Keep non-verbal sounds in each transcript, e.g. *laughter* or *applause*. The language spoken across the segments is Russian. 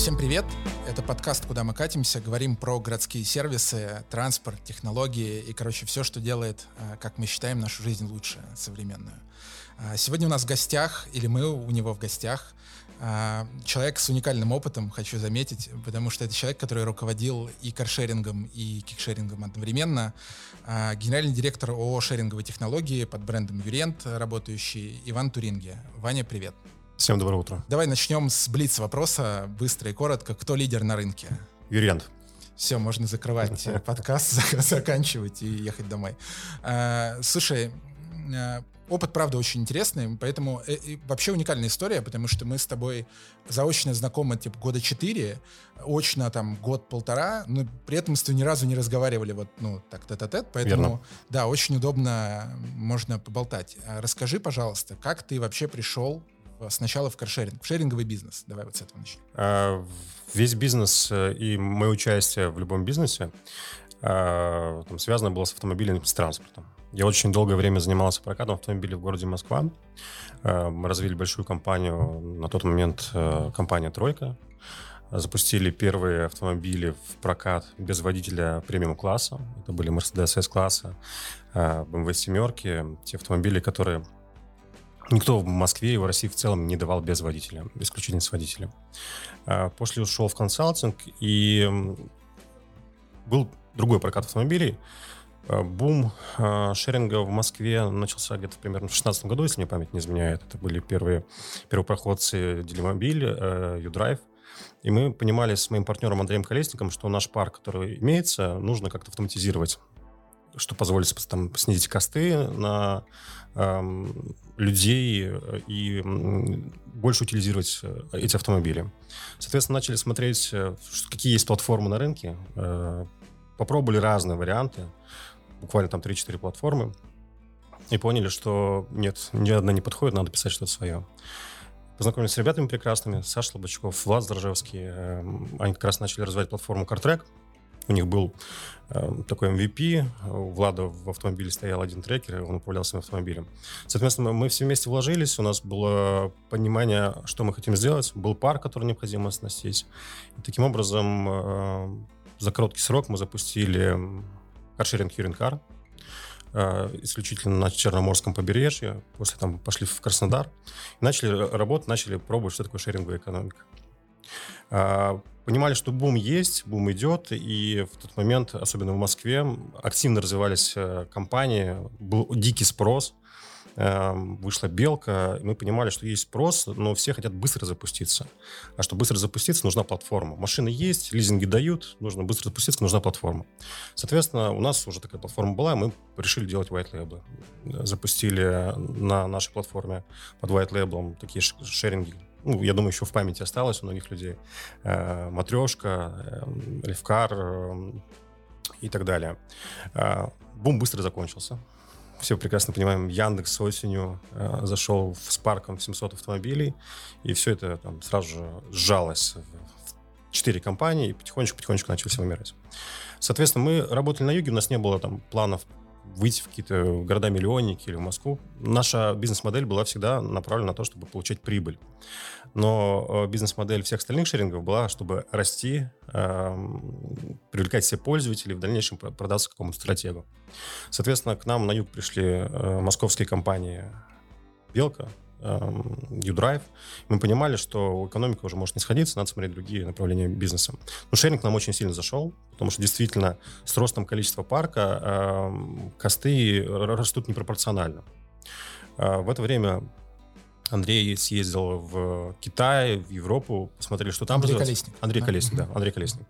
Всем привет! Это подкаст «Куда мы катимся». Говорим про городские сервисы, транспорт, технологии и, короче, все, что делает, э, как мы считаем, нашу жизнь лучше, современную. А, сегодня у нас в гостях, или мы у него в гостях, а, человек с уникальным опытом, хочу заметить, потому что это человек, который руководил и каршерингом, и кикшерингом одновременно. А, генеральный директор ООО «Шеринговые технологии» под брендом «Юрент», работающий Иван Туринге. Ваня, привет. Всем доброе утро. Давай начнем с блиц вопроса, быстро и коротко. Кто лидер на рынке? Юрент. Все, можно закрывать *laughs* подкаст, *laughs* заканчивать и ехать домой. А, слушай, опыт, правда, очень интересный, поэтому э, вообще уникальная история, потому что мы с тобой заочно знакомы, типа, года четыре, очно там год-полтора, но при этом с тобой ни разу не разговаривали вот, ну, так тет-а-тет, поэтому, Верно. да, очень удобно можно поболтать. А расскажи, пожалуйста, как ты вообще пришел сначала в каршеринг, в шеринговый бизнес? Давай вот с этого начнем. А, весь бизнес э, и мое участие в любом бизнесе а, там, связано было с автомобилем, с транспортом. Я очень долгое время занимался прокатом автомобилей в городе Москва. Э, мы развили большую компанию, на тот момент э, компания «Тройка». Запустили первые автомобили в прокат без водителя премиум-класса. Это были Mercedes S-класса, BMW семерки, те автомобили, которые никто в Москве и в России в целом не давал без водителя, исключительно с водителем. Э, после ушел в консалтинг, и был другой прокат автомобилей – Э, бум э, шеринга в Москве начался где-то примерно в 2016 году, если мне память не изменяет. Это были первые первопроходцы Делимобиль. Э, И мы понимали с моим партнером Андреем Колесником, что наш парк, который имеется, нужно как-то автоматизировать, что позволит там, снизить косты на эм, людей и больше утилизировать эти автомобили. Соответственно, начали смотреть, какие есть платформы на рынке, э, попробовали разные варианты буквально там 3-4 платформы, и поняли, что нет, ни одна не подходит, надо писать что-то свое. Познакомились с ребятами прекрасными, Саша Слободчуков, Влад Дрожевский. Эм, они как раз начали развивать платформу CarTrack. У них был э, такой MVP, у Влада в автомобиле стоял один трекер, и он управлял своим автомобилем. Соответственно, мы все вместе вложились, у нас было понимание, что мы хотим сделать, был пар, который необходимо оснастить. И таким образом, э, за короткий срок мы запустили каршеринг Юринкар, э, исключительно на Черноморском побережье. После там пошли в Краснодар. И начали работать, начали пробовать, что такое шеринговая экономика. Э, понимали, что бум есть, бум идет, и в тот момент, особенно в Москве, активно развивались э, компании, был дикий спрос – Эм, вышла белка, мы понимали, что есть спрос, но все хотят быстро запуститься. А чтобы быстро запуститься, нужна платформа. Машины есть, лизинги дают, нужно быстро запуститься, нужна платформа. Соответственно, у нас уже такая платформа была, мы решили делать white label. Запустили на нашей платформе под white label такие шеринги, ну, я думаю, еще в памяти осталось у многих людей. Э, матрешка, э, левкар э, и так далее. Э, бум быстро закончился все прекрасно понимаем, Яндекс осенью э, зашел с парком в 700 автомобилей, и все это там сразу же сжалось в 4 компании, и потихонечку-потихонечку начали все вымирать. Соответственно, мы работали на юге, у нас не было там планов выйти в какие-то города-миллионники или в Москву. Наша бизнес-модель была всегда направлена на то, чтобы получать прибыль. Но э, бизнес-модель всех остальных шерингов была, чтобы расти, эм, привлекать все пользователей, в дальнейшем продаться какому-то стратегу. Соответственно, к нам на юг пришли э, московские компании «Белка», U-Drive, мы понимали, что экономика уже может не сходиться, надо смотреть другие направления бизнеса. Но шеринг нам очень сильно зашел, потому что действительно с ростом количества парка э, косты растут непропорционально. Э, в это время Андрей съездил в Китай, в Европу, посмотрели, что там Андрей Колесник. Андрей Колесник, да, Андрей Колесник.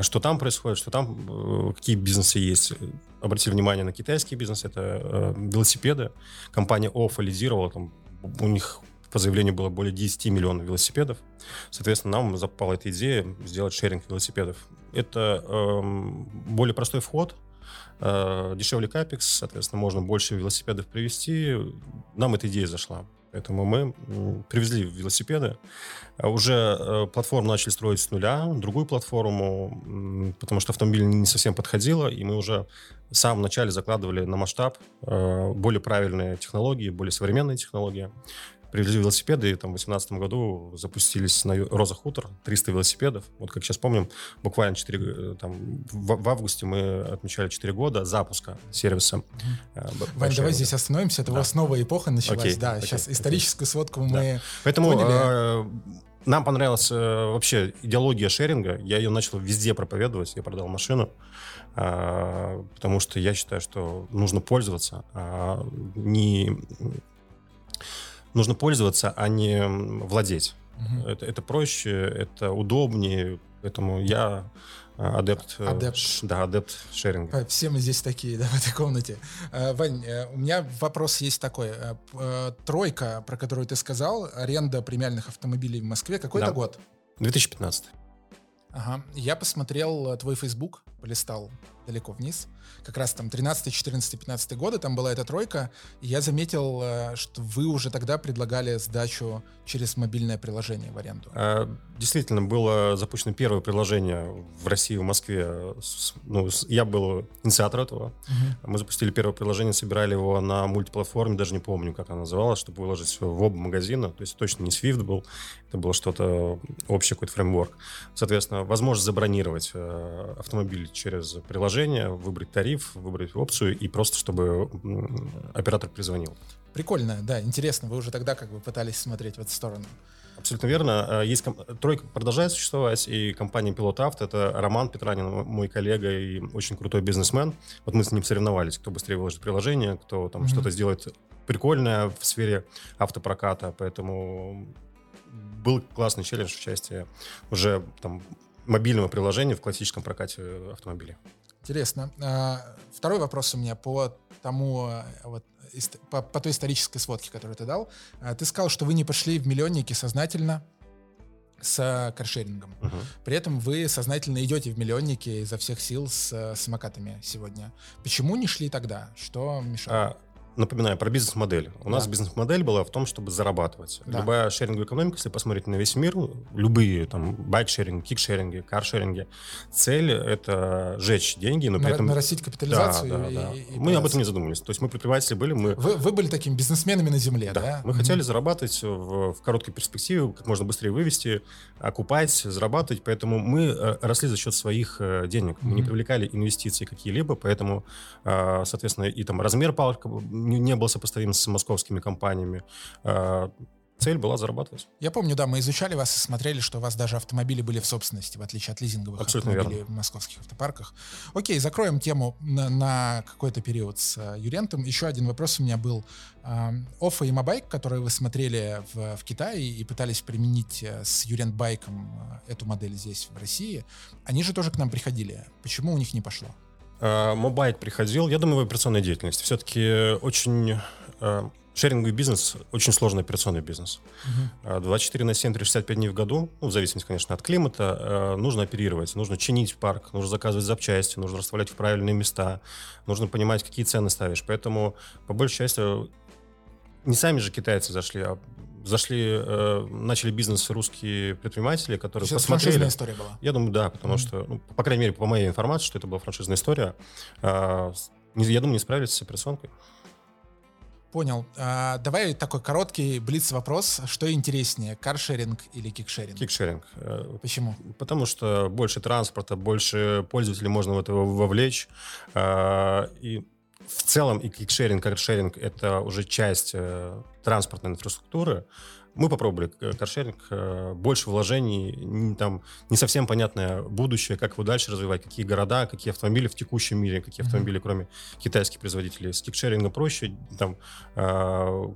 Что там происходит, что там, э, какие бизнесы есть. Обратили внимание на китайские бизнесы, это э, велосипеды. Компания ОФА лидировала, там у них по заявлению было более 10 миллионов велосипедов. Соответственно, нам запала эта идея сделать шеринг велосипедов. Это э, более простой вход, э, дешевле капекс, соответственно, можно больше велосипедов привезти. Нам эта идея зашла. Поэтому мы привезли велосипеды. А уже э, платформу начали строить с нуля, другую платформу, потому что автомобиль не совсем подходило, и мы уже в самом начале закладывали на масштаб э, более правильные технологии, более современные технологии. Привезли велосипеды, и там в 2018 году запустились на Роза Хутор 300 велосипедов. Вот как сейчас помним, буквально 4, э, там, в, в августе мы отмечали 4 года запуска сервиса. Mm-hmm. Вань, давай здесь остановимся, это да. у вас новая эпоха началась. Okay, да, okay, сейчас okay. историческую сводку да. мы Поэтому поняли. Э, нам понравилась э, вообще идеология шеринга. Я ее начал везде проповедовать. Я продал машину, э, потому что я считаю, что нужно пользоваться, а не нужно пользоваться, а не владеть. Угу. Это, это проще, это удобнее. Поэтому я а, адепт. Э, адепт. Да, адепт шеринга. Все мы здесь такие, да, *laughs* в этой комнате. Вань, э, у меня вопрос есть такой. Э, тройка, про которую ты сказал, аренда премиальных автомобилей в Москве, какой да. это год? 2015. Ага. Я посмотрел твой Facebook, полистал далеко вниз как раз там 13, 14, 15 годы, там была эта тройка, и я заметил, э, что вы уже тогда предлагали сдачу через мобильное приложение в аренду. А, действительно, было запущено первое приложение в России, в Москве. Ну, я был инициатор этого. Угу. Мы запустили первое приложение, собирали его на мультиплатформе, даже не помню, как оно называлось, чтобы выложить в оба магазина. То есть точно не Swift был, это было что-то общее, какой-то фреймворк. Соответственно, возможность забронировать э, автомобиль через приложение, выбрать тариф, выбрать опцию и просто, чтобы оператор призвонил. Прикольно, да, интересно. Вы уже тогда как бы пытались смотреть в эту сторону. Абсолютно верно. Э, есть тройка продолжает существовать, и компания Пилот Авто это Роман Петранин, мой коллега и очень крутой бизнесмен. Вот мы с ним соревновались, кто быстрее выложит приложение, кто там mm-hmm. что-то сделает прикольное в сфере автопроката. Поэтому был классный челлендж участия уже там мобильного приложения в классическом прокате автомобилей. Интересно. А, второй вопрос у меня по тому, э, вот, по, по той исторической сводке, которую ты дал. А, ты сказал, что вы не пошли в миллионники сознательно с каршерингом. Угу. При этом вы сознательно идете в миллионники изо всех сил с э, самокатами сегодня. Почему не шли тогда? Что мешало? А, напоминаю про бизнес-модель. У да. нас бизнес-модель была в том, чтобы зарабатывать. Да. Любая шеринговая экономика, если посмотреть на весь мир, любые там байк-шеринги, кик-шеринги, кар-шеринги, цель — это сжечь деньги, но при этом... Нарастить капитализацию. Да, да, и, да. И, и мы об этом не задумывались. То есть мы предприниматели были, мы... Вы, вы были такими бизнесменами на земле, да? да? Мы mm-hmm. хотели зарабатывать в, в короткой перспективе, как можно быстрее вывести, окупать, зарабатывать, поэтому мы э, росли за счет своих э, денег. Mm-hmm. Мы не привлекали инвестиции какие-либо, поэтому, э, соответственно, и там размер парка не, был сопоставим с московскими компаниями. А, цель была зарабатывать. Я помню, да, мы изучали вас и смотрели, что у вас даже автомобили были в собственности, в отличие от лизинговых Абсолютно автомобилей верно. в московских автопарках. Окей, закроем тему на, на какой-то период с uh, Юрентом. Еще один вопрос у меня был. Оффа и Мобайк, которые вы смотрели в, в Китае и пытались применить uh, с Юрент Байком эту модель здесь, в России, они же тоже к нам приходили. Почему у них не пошло? Э, Мобайк приходил, я думаю, в операционной деятельности. Все-таки очень э, шеринговый бизнес очень сложный операционный бизнес. Uh-huh. 24 на 7, 365 дней в году, ну, в зависимости, конечно, от климата, э, нужно оперировать, нужно чинить парк, нужно заказывать запчасти, нужно расставлять в правильные места, нужно понимать, какие цены ставишь. Поэтому, по большей части, не сами же китайцы зашли, а зашли, э, начали бизнес русские предприниматели, которые Сейчас посмотрели. история была? Я думаю, да, потому mm-hmm. что, ну, по крайней мере, по моей информации, что это была франшизная история. Э, я думаю, не справились с операционкой. Понял. А, давай такой короткий блиц-вопрос. Что интереснее, каршеринг или кикшеринг? Кикшеринг. Э, Почему? Потому что больше транспорта, больше пользователей можно в это вовлечь. А, и в целом и кикшеринг, каршеринг — это уже часть э, транспортной инфраструктуры. Мы попробовали э, каршеринг, э, больше вложений, не, там не совсем понятное будущее, как его дальше развивать, какие города, какие автомобили в текущем мире, какие автомобили, кроме китайских производителей. С кикшерингом проще, там э,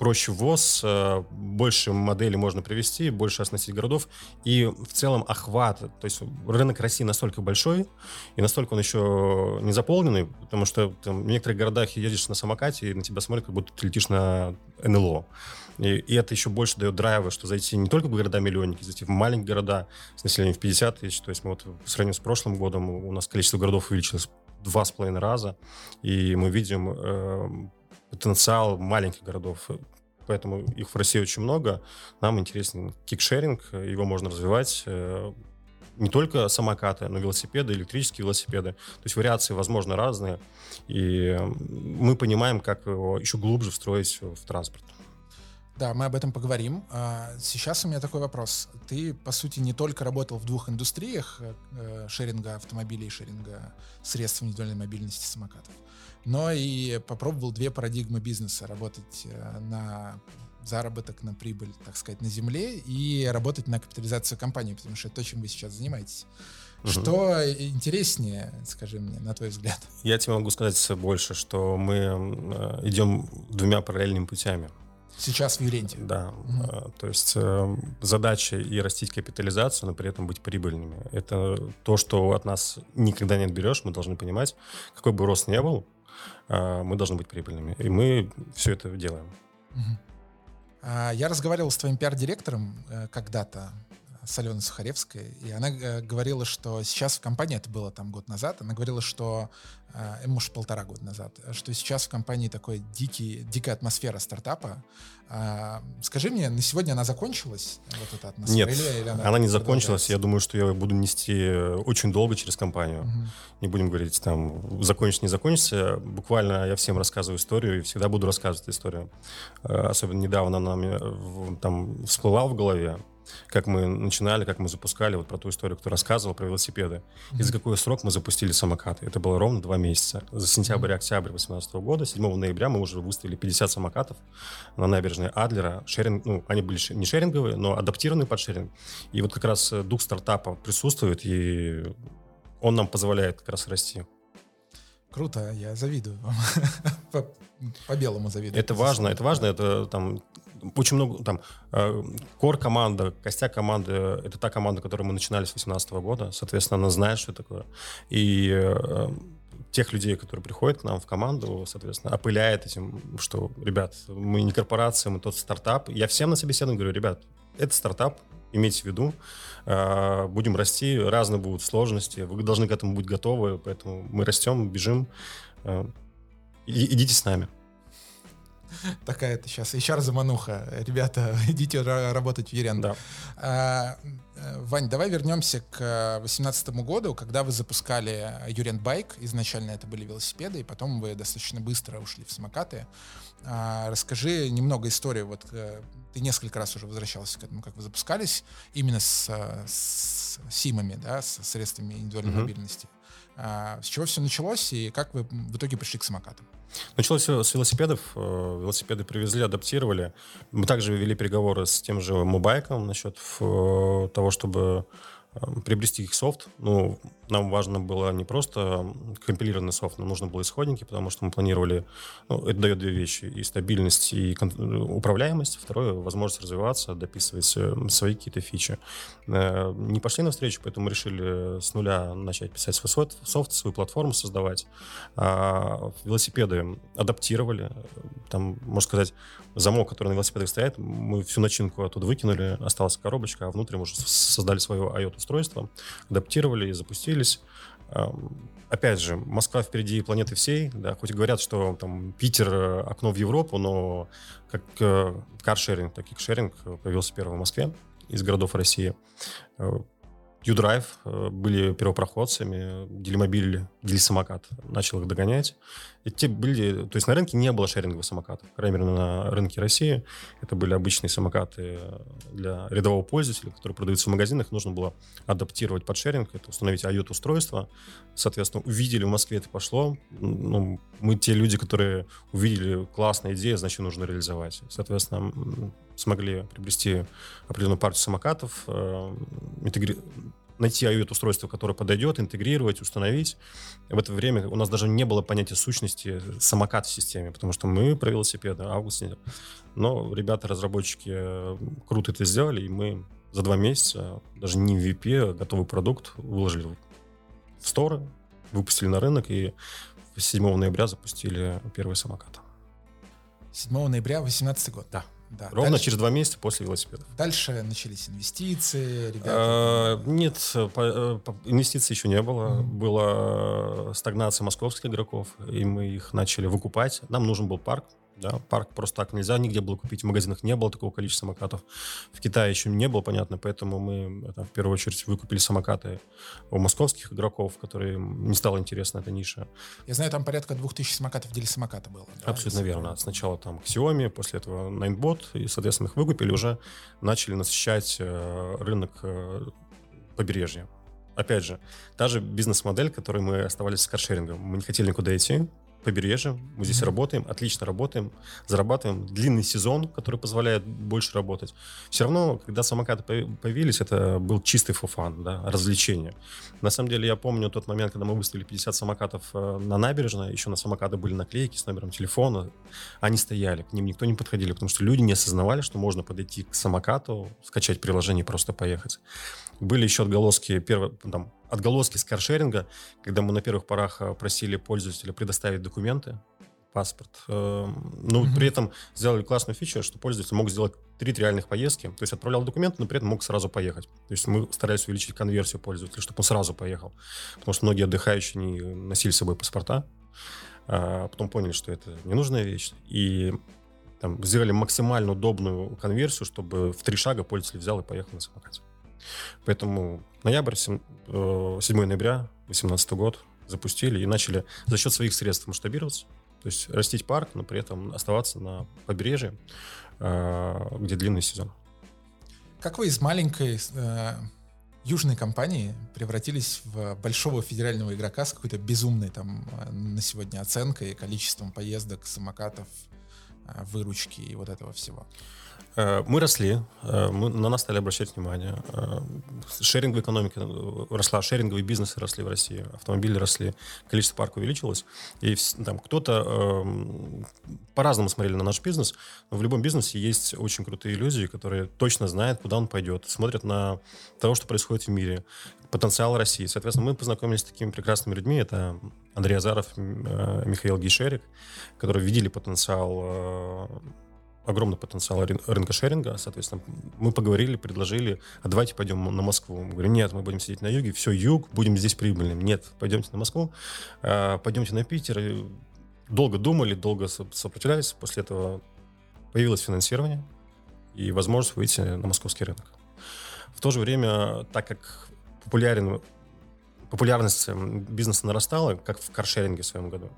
проще ввоз, э, больше моделей можно привести, больше оснастить городов. И в целом охват, то есть рынок России настолько большой, и настолько он еще не заполненный, потому что там, в некоторых городах едешь на самокате, и на тебя смотрят, как будто ты летишь на НЛО. И, и это еще больше дает драйва, что зайти не только в города-миллионники, зайти в маленькие города с населением в 50 тысяч. То есть мы вот по сравнению с прошлым годом у нас количество городов увеличилось два с половиной раза, и мы видим э, потенциал маленьких городов, поэтому их в России очень много. Нам интересен кикшеринг, его можно развивать э, не только самокаты, но и велосипеды, электрические велосипеды. То есть вариации, возможно, разные. И мы понимаем, как его еще глубже встроить в транспорт. Да, мы об этом поговорим. А, сейчас у меня такой вопрос. Ты, по сути, не только работал в двух индустриях э, э, шеринга автомобилей шеринга средств индивидуальной мобильности самокатов, но и попробовал две парадигмы бизнеса. Работать э, на заработок, на прибыль, так сказать, на земле и работать на капитализацию компании, потому что это то, чем вы сейчас занимаетесь. Угу. Что интереснее, скажи мне, на твой взгляд? Я тебе могу сказать больше, что мы идем двумя параллельными путями. Сейчас в Юренте. Да. Угу. То есть э, задача и растить капитализацию, но при этом быть прибыльными. Это то, что от нас никогда не отберешь. Мы должны понимать, какой бы рост ни был, э, мы должны быть прибыльными. И мы все это делаем. Угу. Я разговаривал с твоим пиар-директором э, когда-то, с Аленой Сухаревской, и она э, говорила, что сейчас в компании, это было там год назад, она говорила, что, э, может, полтора года назад, что сейчас в компании такой дикий, дикая атмосфера стартапа. А, скажи мне, на сегодня она закончилась, вот эта атмосфера? Нет, или, или она, она не закончилась. Я думаю, что я буду нести э, очень долго через компанию. Угу. Не будем говорить, там, закончится, не закончится. Буквально я всем рассказываю историю и всегда буду рассказывать историю. Особенно недавно она мне там всплыла в голове как мы начинали, как мы запускали, вот про ту историю, кто рассказывал, про велосипеды. И за какой срок мы запустили самокаты. Это было ровно два месяца. За сентябрь-октябрь 2018 года, 7 ноября мы уже выставили 50 самокатов на набережной Адлера. Шеринг, ну, они были не шеринговые, но адаптированные под шеринг. И вот как раз э, дух стартапа присутствует, и он нам позволяет как раз расти. Круто, я завидую вам. *laughs* по, по белому завидую. Это важно, это важно, это там очень много, там, э, кор команда, костяк команды, это та команда, которую мы начинали с 2018 года, соответственно, она знает, что такое. И э, тех людей, которые приходят к нам в команду, соответственно, опыляет этим, что, ребят, мы не корпорация, мы тот стартап. Я всем на собеседовании говорю, ребят, это стартап, имейте в виду, э, будем расти, разные будут сложности, вы должны к этому быть готовы, поэтому мы растем, бежим, э, идите с нами. Такая это сейчас HR-замануха. Ребята, *laughs* идите работать в Ерен. Да. А, э, Вань, давай вернемся к 2018 году, когда вы запускали Юрент Байк. Изначально это были велосипеды, и потом вы достаточно быстро ушли в самокаты. А, расскажи немного истории. Вот э, ты несколько раз уже возвращался к этому, как вы запускались именно с, с СИМами, да, с средствами индивидуальной mm-hmm. мобильности. А, с чего все началось и как вы в итоге пришли к самокатам? Началось все с велосипедов. Э, велосипеды привезли, адаптировали. Мы также вели переговоры с тем же Мобайком насчет э, того, чтобы Эм, приобрести их софт. Ну, нам важно было не просто компилированный софт, нам нужно было исходники, потому что мы планировали, ну, это дает две вещи, и стабильность, и управляемость. Второе, возможность развиваться, дописывать свои какие-то фичи. Э, не пошли навстречу, поэтому мы решили с нуля начать писать свой софт, свою платформу создавать. А велосипеды адаптировали. Там, можно сказать, замок, который на велосипедах стоит, мы всю начинку оттуда выкинули, осталась коробочка, а внутри мы уже создали свое IoT-устройство, адаптировали и запустились. Опять же, Москва впереди планеты всей, да, хоть говорят, что там Питер э, окно в Европу, но как э, каршеринг, так и шеринг появился первый в Москве из городов России. Э, U-Drive э, были первопроходцами, Делимобиль, Делисамокат начал их догонять. И те были, то есть на рынке не было шеринговых самокатов. По крайней мере, на рынке России это были обычные самокаты для рядового пользователя, которые продаются в магазинах. Нужно было адаптировать под шеринг, это установить IoT-устройство. Соответственно, увидели в Москве это пошло. Ну, мы те люди, которые увидели классная идея, значит, нужно реализовать. Соответственно, смогли приобрести определенную партию самокатов, э, интегри... найти IoT-устройство, которое подойдет, интегрировать, установить. в это время у нас даже не было понятия сущности самокат в системе, потому что мы про велосипеды, август нет. Но ребята-разработчики э, круто это сделали, и мы за два месяца, даже не в VP, а готовый продукт выложили в сторы, выпустили на рынок и 7 ноября запустили первый самокат. 7 ноября 2018 год? Да. Да. Ровно дальше, через два месяца после велосипедов. Дальше начались инвестиции, ребята. А, нет, по, по, инвестиций еще не было. Mm-hmm. Была стагнация московских игроков, и мы их начали выкупать. Нам нужен был парк Да, парк просто так нельзя нигде было купить. В магазинах не было такого количества самокатов. В Китае еще не было, понятно, поэтому мы это, в первую очередь выкупили самокаты у московских игроков, которые не стало интересна эта ниша. Я знаю, там порядка 2000 самокатов в деле самоката было. Да, Абсолютно верно. Сначала там Xiaomi, после этого Ninebot, и, соответственно, их выкупили, уже начали насыщать э, рынок э, побережья. Опять же, та же бизнес-модель, которой мы оставались с каршерингом. Мы не хотели никуда идти, побережье. Мы здесь mm-hmm. работаем, отлично работаем, зарабатываем. Длинный сезон, который позволяет больше работать. Все равно, когда самокаты появились, это был чистый фуфан, да, развлечение. На самом деле, я помню тот момент, когда мы выставили 50 самокатов э, на набережной, еще на самокаты были наклейки с номером телефона. Они стояли, к ним никто не подходили, потому что люди не осознавали, что можно подойти к самокату, скачать приложение и просто поехать. Были еще отголоски, первые, там, отголоски с каршеринга, когда мы на первых порах э, просили пользователя предоставить документы, паспорт. Эм, ну, mm-hmm. при этом сделали классную фичу, что пользователь мог сделать три реальных поездки, то есть отправлял документы, но при этом мог сразу поехать. То есть мы старались увеличить конверсию пользователя, чтобы он сразу поехал. Потому что многие отдыхающие не носили с собой паспорта, а потом поняли, что это ненужная вещь. И там, сделали максимально удобную конверсию, чтобы в три шага пользователь взял и поехал на самокате. Поэтому ноябрь, 7, 7 э, ноября 2018 год запустили и начали за счет своих средств масштабироваться. То есть растить парк, но при этом оставаться на побережье, э, где длинный сезон. Как вы из маленькой э, южной компании превратились в большого федерального игрока с какой-то безумной там э, на сегодня оценкой, количеством поездок, самокатов, выручки и вот этого всего? Э, мы росли, э, мы, на нас стали обращать внимание. Э, шеринговая экономика росла, шеринговые бизнесы росли в России, автомобили росли, количество парков увеличилось. И там кто-то э, по-разному смотрели на наш бизнес, но в любом бизнесе есть очень крутые иллюзии, которые точно знают, куда он пойдет, смотрят на то, что происходит в мире, потенциал России. Соответственно, мы познакомились с такими прекрасными людьми. Это Андрей Азаров, Михаил Гейшерик, которые видели потенциал огромный потенциал рынка шеринга, соответственно, мы поговорили, предложили, а давайте пойдем на Москву. Мы говорим, нет, мы будем сидеть на юге, все, юг, будем здесь прибыльным. Нет, пойдемте на Москву, а, пойдемте на Питер. долго думали, долго сопротивлялись, после этого появилось финансирование и возможность выйти на московский рынок. В то же время, так как популярен, популярность бизнеса нарастала, как в каршеринге в своем году,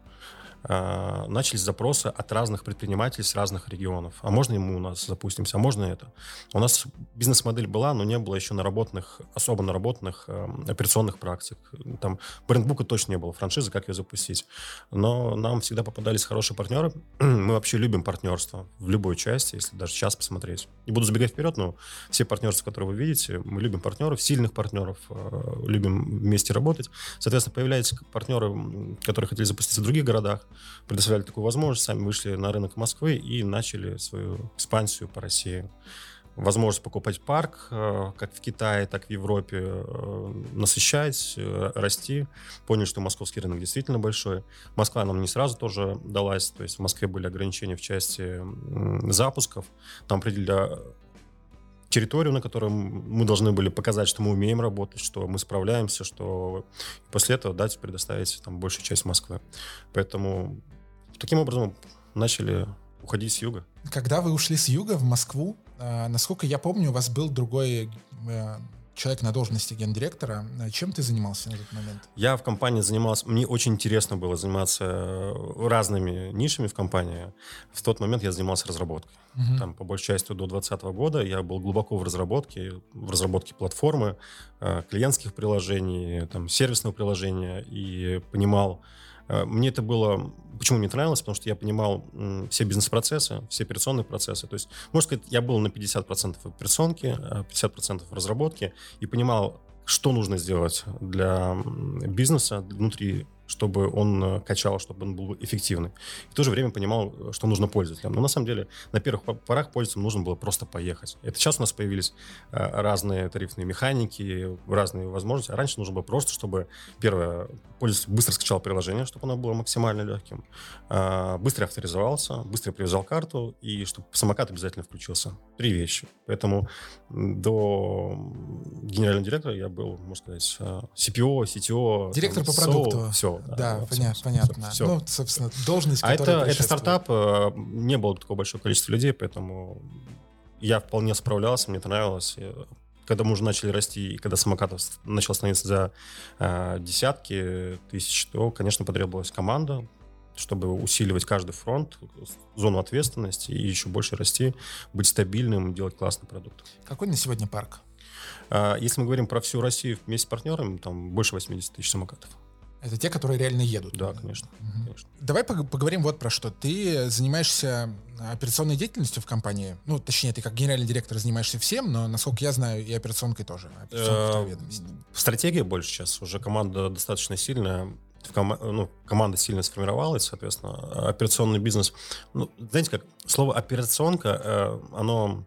а, начались запросы от разных предпринимателей с разных регионов. А можно ему у нас запустимся, а можно это? У нас бизнес-модель была, но не было еще наработанных, особо наработанных э, операционных практик. Там брендбука точно не было, франшизы, как ее запустить. Но нам всегда попадались хорошие партнеры. *clears throat* Мы вообще любим партнерство в любой части, если даже сейчас посмотреть. Не буду забегать вперед, но все партнерства, которые вы видите, мы любим партнеров, сильных партнеров, э, любим вместе работать. Соответственно, появляются партнеры, которые хотели запуститься в других городах, предоставляли такую возможность, сами вышли на рынок Москвы и начали свою экспансию по России. Возможность покупать парк, э, как в Китае, так и в Европе, э, насыщать, э, расти. Поняли, что московский рынок действительно большой. Москва нам не сразу тоже далась, то есть в Москве были ограничения в части запусков. Там определили территорию, на которой мы должны были показать, что мы умеем работать, что мы справляемся, что после этого дать предоставить там большую часть Москвы. Поэтому таким образом начали уходить с юга. Когда вы ушли с юга в Москву, э, насколько я помню, у вас был другой э, человек на должности гендиректора. Чем ты занимался на этот момент? Я в компании занимался... Мне очень интересно было заниматься э, разными нишами в компании. В тот момент я занимался разработкой. Угу. Там, по большей части, до 2020 года я был глубоко в разработке, в разработке платформы, э, клиентских приложений, там, сервисного приложения и понимал, Э, мне это было... Почему мне нравилось? Потому что я понимал все бизнес-процессы, все операционные процессы. То есть, можно сказать, я был на 50% операционки, 50% в разработке и понимал, что нужно сделать для бизнеса внутри чтобы он э, качал, чтобы он был эффективный. И в то же время понимал, что нужно пользователям. Но на самом деле на первых порах пользователям нужно было просто поехать. Это сейчас у нас появились э, разные тарифные механики, разные возможности. А раньше нужно было просто, чтобы, первое, пользователь быстро скачал приложение, чтобы оно было максимально легким, быстро авторизовался, быстро привязал карту, и чтобы самокат обязательно включился. Три вещи. Поэтому до генерального директора я был, можно сказать, CPO, CTO, директор по продукту. Все, Да, да понятно, все, понятно. Все. Ну, собственно, должность, А это, это стартап, не было такого большого количества людей, поэтому я вполне справлялся, мне это нравилось когда мы уже начали расти, и когда самокатов начал становиться за э, десятки тысяч, то, конечно, потребовалась команда, чтобы усиливать каждый фронт, зону ответственности и еще больше расти, быть стабильным, делать классный продукт. Какой на сегодня парк? Если мы говорим про всю Россию вместе с партнерами, там больше 80 тысяч самокатов. Это те, которые реально едут. Да, конечно. Угу. конечно. Давай поговорим вот про что. Ты занимаешься операционной деятельностью в компании. Ну, точнее, ты как генеральный директор занимаешься всем, но, насколько я знаю, и операционкой тоже. Э, стратегия больше сейчас. Уже команда достаточно сильная. ну, команда сильно сформировалась, соответственно, операционный бизнес. Ну, знаете как, слово операционка, э, оно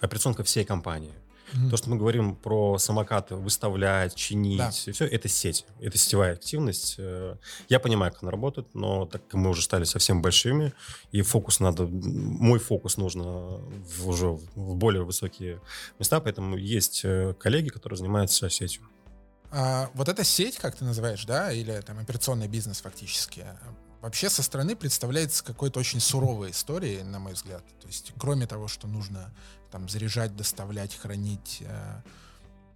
операционка всей компании. Mm-hmm. То, что мы говорим про самокаты, выставлять, чинить, да. все, это сеть, это сетевая активность. Э, я понимаю, как она работает, но так как мы уже стали совсем большими, и фокус надо, мой фокус нужно в, уже в более высокие места, поэтому есть э, коллеги, которые занимаются сетью. А, вот эта сеть, как ты называешь, да, или там операционный бизнес фактически, вообще со стороны представляется какой-то очень суровой историей, на мой взгляд. То есть, кроме того, что нужно там заряжать, доставлять, хранить, э,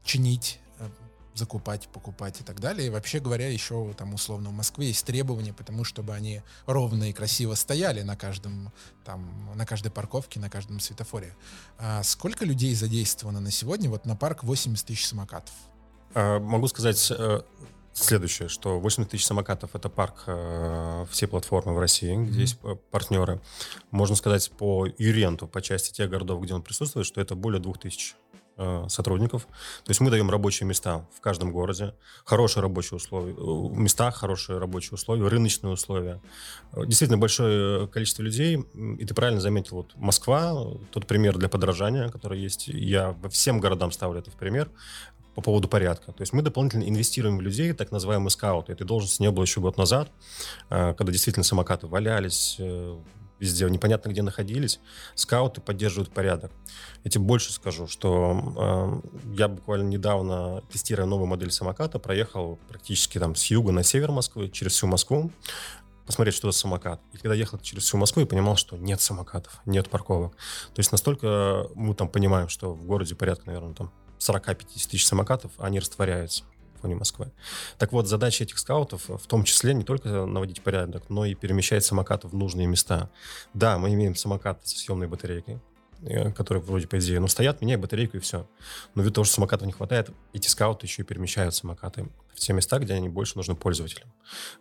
чинить, э, закупать, покупать и так далее. И вообще говоря, еще там условно в Москве есть требования, потому чтобы они ровно и красиво стояли на каждом там на каждой парковке, на каждом светофоре. А сколько людей задействовано на сегодня? Вот на парк 80 тысяч самокатов. А, могу сказать э, следующее, что 80 тысяч самокатов — это парк э, всей платформы в России, где mm-hmm. есть партнеры. Можно сказать по Юренту, по части тех городов, где он присутствует, что это более 2000 э, сотрудников. То есть мы даем рабочие места в каждом городе, хорошие рабочие условия, э, местах хорошие рабочие условия, рыночные условия. Э, действительно большое количество людей, и ты правильно заметил, вот Москва, тот пример для подражания, который есть, я всем городам ставлю это в пример по поводу порядка. То есть мы дополнительно инвестируем в людей, так называемые скауты. Этой должности не было еще год назад, э, когда действительно самокаты валялись э, везде, непонятно где находились. Скауты поддерживают порядок. Я тебе больше скажу, что э, я буквально недавно, тестируя новую модель самоката, проехал практически там с юга на север Москвы, через всю Москву, посмотреть, что это самокат. И когда ехал через всю Москву, я понимал, что нет самокатов, нет парковок. То есть настолько мы там понимаем, что в городе порядка, наверное, там 40-50 тысяч самокатов, они растворяются в фоне Москвы. Так вот, задача этих скаутов в том числе не только наводить порядок, но и перемещать самокаты в нужные места. Да, мы имеем самокат со съемной батарейкой, э, которые вроде по идее, но стоят, меняй батарейку и все. Но ввиду того, что самокатов не хватает, эти скауты еще и перемещают самокаты в те места, где они больше нужны пользователям.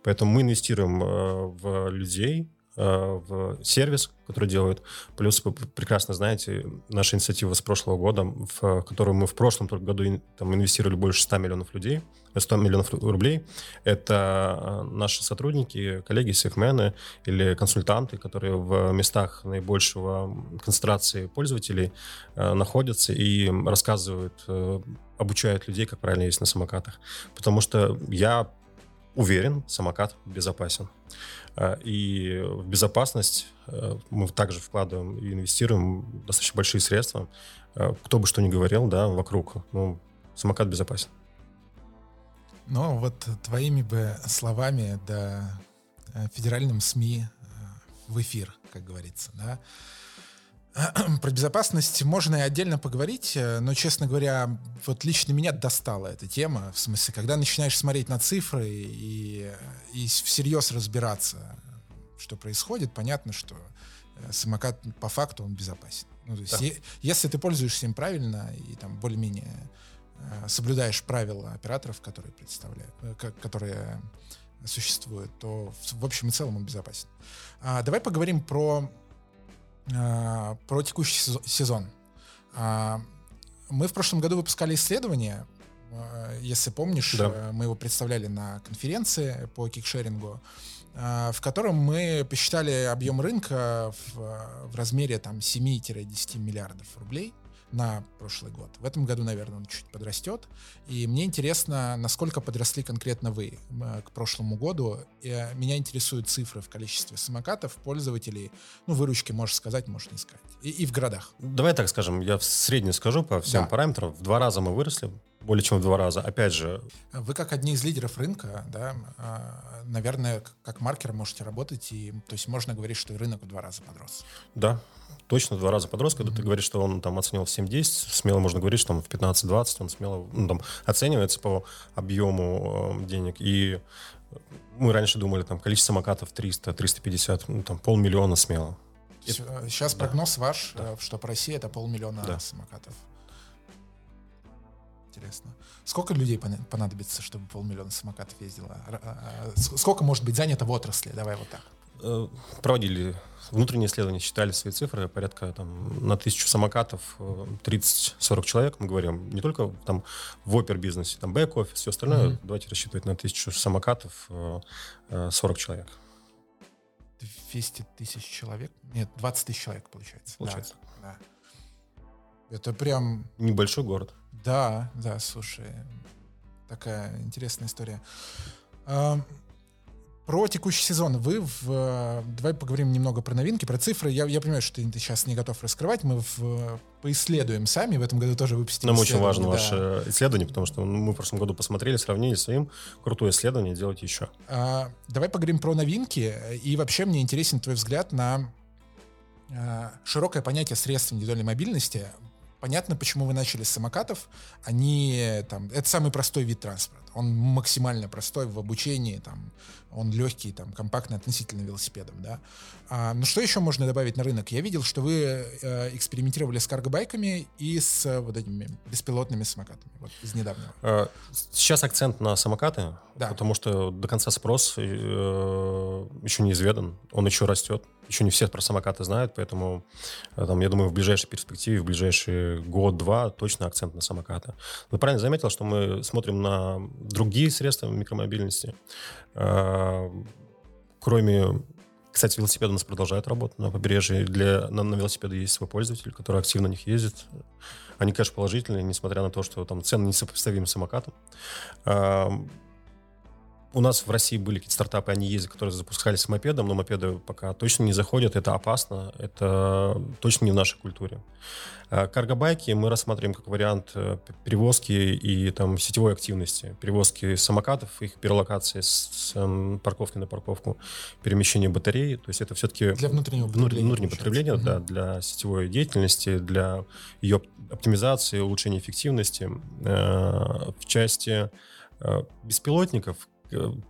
Поэтому мы инвестируем э, в людей, Э, в сервис, который делают. Плюс вы прекрасно знаете, наша инициатива с прошлого года, в которую мы в прошлом году там, инвестировали больше 100 миллионов людей, 100 миллионов рублей. Это э, наши сотрудники, коллеги, сейфмены или консультанты, которые в местах наибольшего концентрации пользователей э, находятся и рассказывают, обучают людей, как правильно ездить на самокатах. Потому что я уверен, самокат безопасен. Э, и в безопасность э, мы также вкладываем и инвестируем достаточно большие средства. Э, кто бы что ни говорил, да, вокруг, ну, самокат безопасен. Ну, вот твоими бы словами, да, федеральным СМИ в эфир, как говорится, да, *clears throat* Про безопасность можно и отдельно поговорить, э, но, честно говоря, вот лично меня достала эта тема. В смысле, когда начинаешь смотреть на цифры и, и всерьез разбираться, что происходит, понятно, что э, самокат по факту он безопасен. Ну, то есть, да. е- если ты пользуешься им правильно и там более-менее э, соблюдаешь правила операторов, которые представляют, которые существуют, то в общем и целом он безопасен. А, давай поговорим про Э, про текущий сезон. А, мы в прошлом году выпускали исследование, э, если помнишь, да. Э, мы его представляли на конференции по кикшерингу, в котором мы посчитали объем рынка в, в размере там 7-10 миллиардов рублей на прошлый год. В этом году, наверное, он чуть подрастет. И мне интересно, насколько подросли конкретно вы к прошлому году. И э, меня интересуют цифры в количестве самокатов, пользователей. Ну, выручки, можешь сказать, можешь не сказать. И, и в городах. Давай так скажем, я в среднем скажу по всем да. параметрам. В два раза мы выросли более чем в два раза. Опять же... Вы как одни из лидеров рынка, да, а, наверное, как маркер можете работать, и, то есть можно говорить, что и рынок в два раза подрос. Да, точно в два раза подрос. Когда mm-hmm. ты говоришь, что он там оценил в 7-10, смело можно говорить, что там в 15-20 он смело ну, там, оценивается по объему э, денег. И мы раньше думали, там, количество самокатов 300, 350, ну, там, полмиллиона смело. Сейчас да. прогноз ваш, да. Э, что по России это полмиллиона да. самокатов. Интересно. Сколько людей понадобится, чтобы полмиллиона самокатов ездило? А, сколько может быть занято в отрасли? Давай вот так. Э, проводили внутренние исследования, считали свои цифры, порядка там, на тысячу самокатов 30-40 э, человек, мы говорим, не только там в опер-бизнесе, там бэк-офис, все остальное, mm-hmm. давайте рассчитывать на тысячу самокатов 40 человек. 200 тысяч человек? Нет, 20 тысяч человек получается. Получается. Да, да. Это прям... Небольшой город. Да, да, слушай, такая интересная история. Про текущий сезон. Вы в... Давай поговорим немного про новинки, про цифры. Я, я понимаю, что ты, ты сейчас не готов раскрывать. Мы в... поисследуем сами. В этом году тоже выпустили Нам очень важно да. ваше исследование, потому что мы в прошлом году посмотрели, сравнили своим. Крутое исследование, делать еще. А, давай поговорим про новинки. И вообще мне интересен твой взгляд на а, широкое понятие средств индивидуальной мобильности. Понятно, почему вы начали с самокатов. Они там, это самый простой вид транспорта. Он максимально простой в обучении, там, он легкий, там, компактный относительно велосипедом, да. А, но что еще можно добавить на рынок? Я видел, что вы э, экспериментировали с каргобайками и с э, вот этими беспилотными самокатами, вот из недавнего. А, сейчас акцент на самокаты, да. потому что до конца спрос э, еще не изведан, он еще растет еще не все про самокаты знают, поэтому э, там, я думаю, в ближайшей перспективе, в ближайший год-два точно акцент на самокаты. Вы правильно заметил, что мы смотрим на другие средства микромобильности. Э, кроме кстати, велосипеды у нас продолжают работать на побережье. Для, на, на велосипеды есть свой пользователь, который активно на них ездит. Они, конечно, положительные, несмотря на то, что там цены несопоставимы с самокатом. Э, у нас в России были какие-то стартапы, они ездят, которые запускались с мопедом, но мопеды пока точно не заходят, это опасно, это точно не в нашей культуре. А каргобайки мы рассматриваем как вариант э, перевозки и там сетевой активности, перевозки самокатов, их перелокации с, с эм, парковки на парковку, перемещение батареи, то есть это все-таки для внутреннего потребления, внутреннего потребления угу. да, для сетевой деятельности, для ее оптимизации, улучшения эффективности. Э, в части э, беспилотников, Э,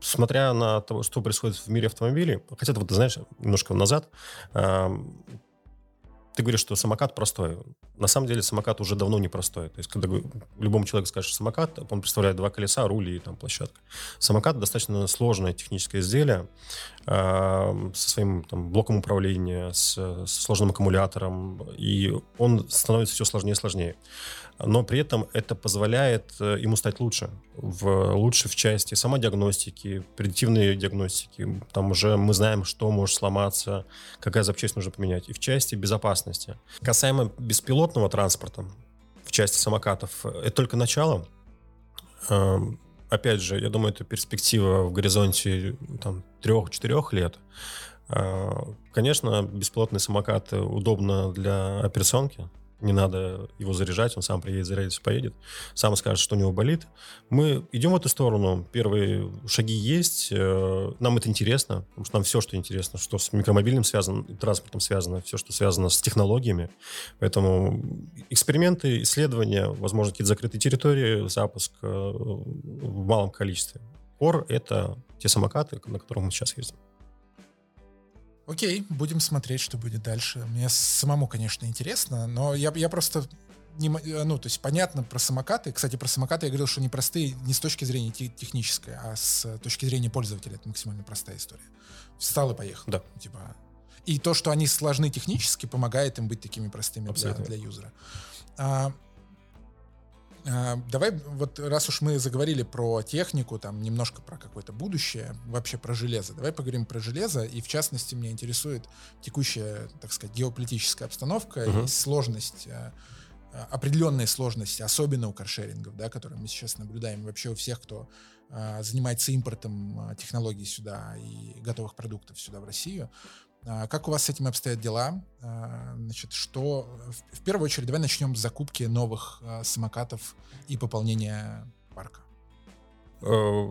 смотря на то, что происходит в мире автомобилей, хотя вот, знаешь, немножко назад, ты говоришь, что самокат простой. На самом деле самокат уже давно не простой. То есть, когда любому человеку скажешь самокат, он представляет два колеса, руль и там площадка. Самокат достаточно сложное техническое изделие э, со своим там, блоком управления, с, со сложным аккумулятором, и он становится все сложнее и сложнее но при этом это позволяет э, ему стать лучше. В, лучше в части самодиагностики, предиктивной диагностики. Там уже мы знаем, что может сломаться, какая запчасть нужно поменять. И в части безопасности. Касаемо беспилотного транспорта, в части самокатов, это только начало. Эм, опять же, я думаю, это перспектива в горизонте там, 3-4 лет. Э, конечно, бесплатный самокат удобно для операционки, не надо его заряжать, он сам приедет, зарядится, поедет, сам скажет, что у него болит. Мы идем в эту сторону, первые шаги есть, э, нам это интересно, потому что нам все, что интересно, что с микромобильным связано, транспортом связано, все, что связано с технологиями. Поэтому эксперименты, исследования, возможно, какие-то закрытые территории, запуск э, в малом количестве. Core — это те самокаты, на которых мы сейчас ездим. Окей, будем смотреть, что будет дальше. Мне самому, конечно, интересно, но я, я просто не, ну, то есть понятно про самокаты. Кстати, про самокаты я говорил, что они простые не с точки зрения технической, а с точки зрения пользователя. Это максимально простая история. Встал и поехал. Да. Типа. И то, что они сложны технически, помогает им быть такими простыми для, для юзера. А, давай, вот раз уж мы заговорили про технику, там немножко про какое-то будущее, вообще про железо, давай поговорим про железо, и в частности меня интересует текущая, так сказать, геополитическая обстановка uh-huh. и сложность, а, а, определенные сложности, особенно у каршерингов, да, которые мы сейчас наблюдаем, вообще у всех, кто занимается импортом технологий сюда и готовых продуктов сюда в Россию. А, как у вас с этим обстоят дела? А, значит, что в первую очередь давай начнем с закупки новых а, самокатов и пополнения парка. Э,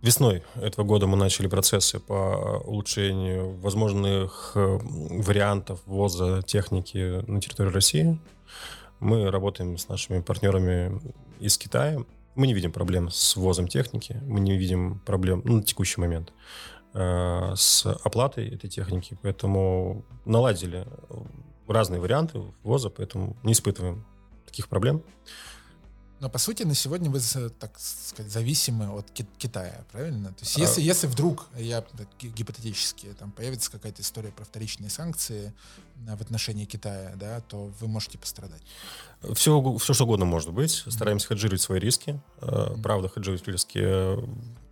весной этого года мы начали процессы по улучшению возможных э, вариантов ввоза техники на территорию России. Мы работаем с нашими партнерами из Китая. Мы не видим проблем с ввозом техники, мы не видим проблем ну, на текущий момент э, с оплатой этой техники, поэтому наладили разные варианты ввоза, поэтому не испытываем таких проблем. Но по сути на сегодня вы, так сказать, зависимы от Китая, правильно? То есть если, а... если вдруг, я гипотетически, там появится какая-то история про вторичные санкции в отношении Китая, да, то вы можете пострадать. Все, все что угодно может быть. Стараемся mm-hmm. хеджировать свои риски. Mm-hmm. Правда, хеджировать риски.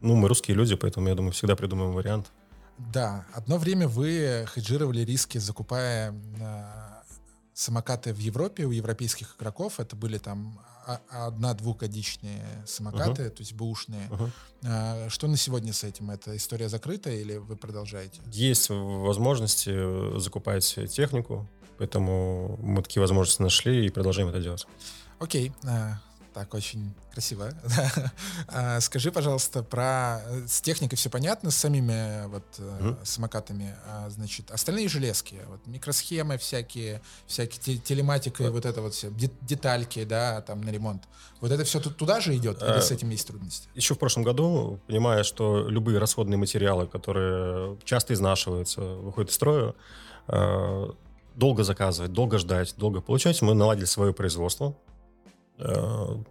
Э, ну, мы русские люди, поэтому, я думаю, всегда придумаем вариант. Да, одно время вы хеджировали риски, закупая самокаты в Европе у европейских игроков. Это были там одна-двухгодичные самокаты, uh-huh. то есть бэушные. Uh-huh. Что на сегодня с этим? Это история закрыта или вы продолжаете? Есть возможности закупать технику, поэтому мы такие возможности нашли и продолжаем это делать. Окей. А, так, очень красиво. *laughs* а, скажи, пожалуйста, про... Э, с техникой все понятно, с самими вот mm-hmm. самокатами. А, значит, остальные железки, вот микросхемы всякие, всякие телематика и вот это вот все, детальки, да, там на ремонт. Вот это все тут туда же идет или а, с этим есть трудности? Еще в прошлом году, понимая, что любые расходные материалы, которые часто изнашиваются, выходят из строя, э, долго заказывать, долго ждать, долго получать, мы наладили свое производство, Э,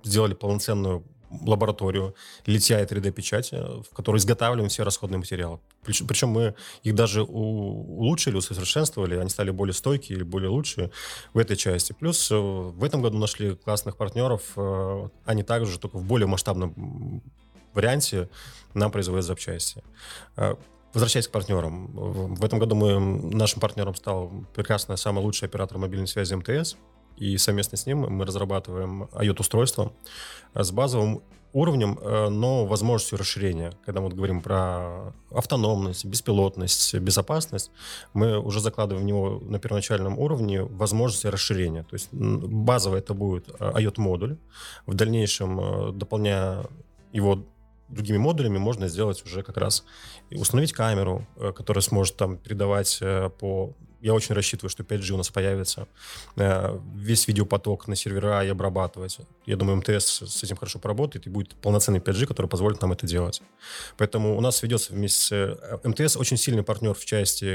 сделали полноценную лабораторию литья и 3D-печати, в которой изготавливаем все расходные материалы. Причем, причем мы их даже улучшили, усовершенствовали, они стали более стойкие или более лучшие в этой части. Плюс э, в этом году нашли классных партнеров, э, они также, только в более масштабном варианте нам производят запчасти. Возвращаясь к партнерам, в этом году мы, нашим партнером стал прекрасный, самый лучший оператор мобильной связи МТС – и совместно с ним мы разрабатываем IOT-устройство с базовым уровнем, э, но возможностью расширения. Когда мы говорим про автономность, беспилотность, безопасность, мы уже закладываем в него на первоначальном уровне возможности расширения. То есть базово это будет IOT-модуль. В дальнейшем, э, дополняя его другими модулями можно сделать уже как раз установить камеру, э, которая сможет там передавать по я очень рассчитываю, что 5G у нас появится, э, весь видеопоток на сервера и обрабатывать. Я думаю, МТС с этим хорошо поработает, и будет полноценный 5G, который позволит нам это делать. Поэтому у нас ведется вместе. Э, МТС очень сильный партнер в части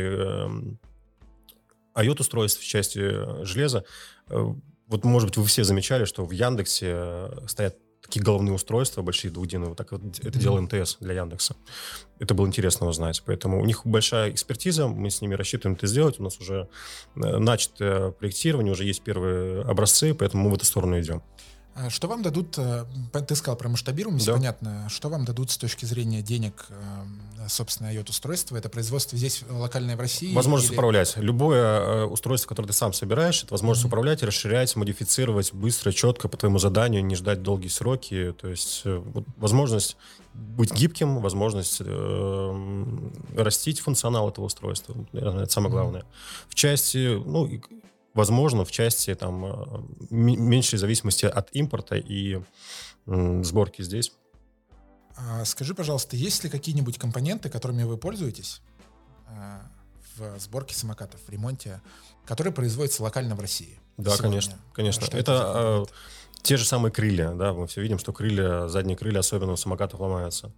IoT-устройств, в части железа. Э, вот, может быть, вы все замечали, что в Яндексе стоят такие головные устройства большие двухдиновые. Так вот это делал МТС для Яндекса. Это было интересно узнать. Поэтому у них большая экспертиза, мы с ними рассчитываем это сделать. У нас уже э, начато проектирование, уже есть первые образцы, поэтому мы в эту сторону идем. А что вам дадут, э, ты сказал про масштабируемость, да. понятно, что вам дадут с точки зрения денег, э, собственно, IOT-устройство? Это производство здесь локальное в России? Возможность или... управлять. Любое э, устройство, которое ты сам собираешь, это возможность mm-hmm. управлять, расширять, модифицировать быстро, четко по твоему заданию, не ждать долгие сроки. То есть вот, возможность быть гибким, возможность э, растить функционал этого устройства. Это самое главное. Mm-hmm. В части, ну, возможно, в части там, э, меньшей зависимости от импорта и сборки здесь. А скажи, пожалуйста, есть ли какие-нибудь компоненты, которыми вы пользуетесь э, в сборке самокатов, в ремонте, которые производятся локально в России? Да, сегодня? конечно, конечно. Что это, это те же самые крылья, да, мы все видим, что крылья, задние крылья, особенно у самокатов, ломаются.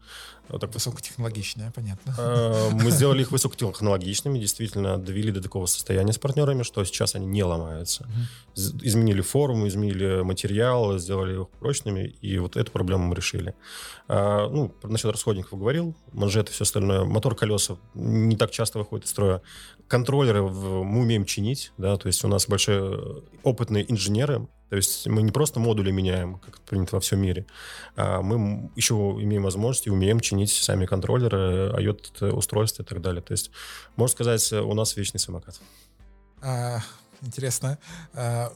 Вот так, Высокотехнологичные, понятно. Э, мы сделали их высокотехнологичными, действительно довели до такого состояния с партнерами, что сейчас они не ломаются. Изменили форму, изменили материал, сделали их прочными, и вот эту проблему мы решили. А, ну, насчет расходников говорил, манжеты, все остальное. Мотор, колеса не так часто выходит из строя. Контроллеры мы умеем чинить, да, то есть у нас большие опытные инженеры, то есть мы не просто модули меняем, как это принято во всем мире, а мы еще имеем возможность и умеем чинить сами контроллеры, IOT-устройства и так далее. То есть, можно сказать, у нас вечный самокат. А, интересно. А,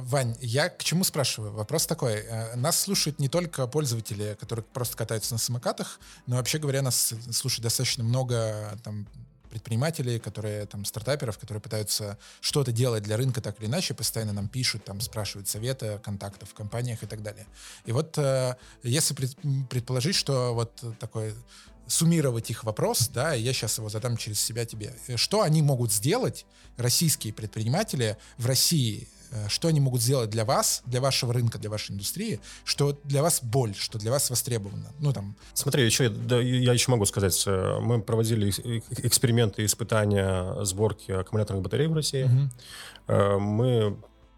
Вань, я к чему спрашиваю? Вопрос такой. А, нас слушают не только пользователи, которые просто катаются на самокатах, но вообще говоря, нас слушает достаточно много там, предпринимателей, которые там стартаперов, которые пытаются что-то делать для рынка так или иначе, постоянно нам пишут, там спрашивают советы, контактов в компаниях и так далее. И вот э, если предположить, что вот такой суммировать их вопрос, да, я сейчас его задам через себя тебе. Что они могут сделать, российские предприниматели в России, что они могут сделать для вас, для вашего рынка, для вашей индустрии, что для вас боль, что для вас востребовано? Ну, там... Смотри, еще, да, я еще могу сказать, э, мы проводили эксперименты, испытания сборки аккумуляторных батарей в России. Угу. Мы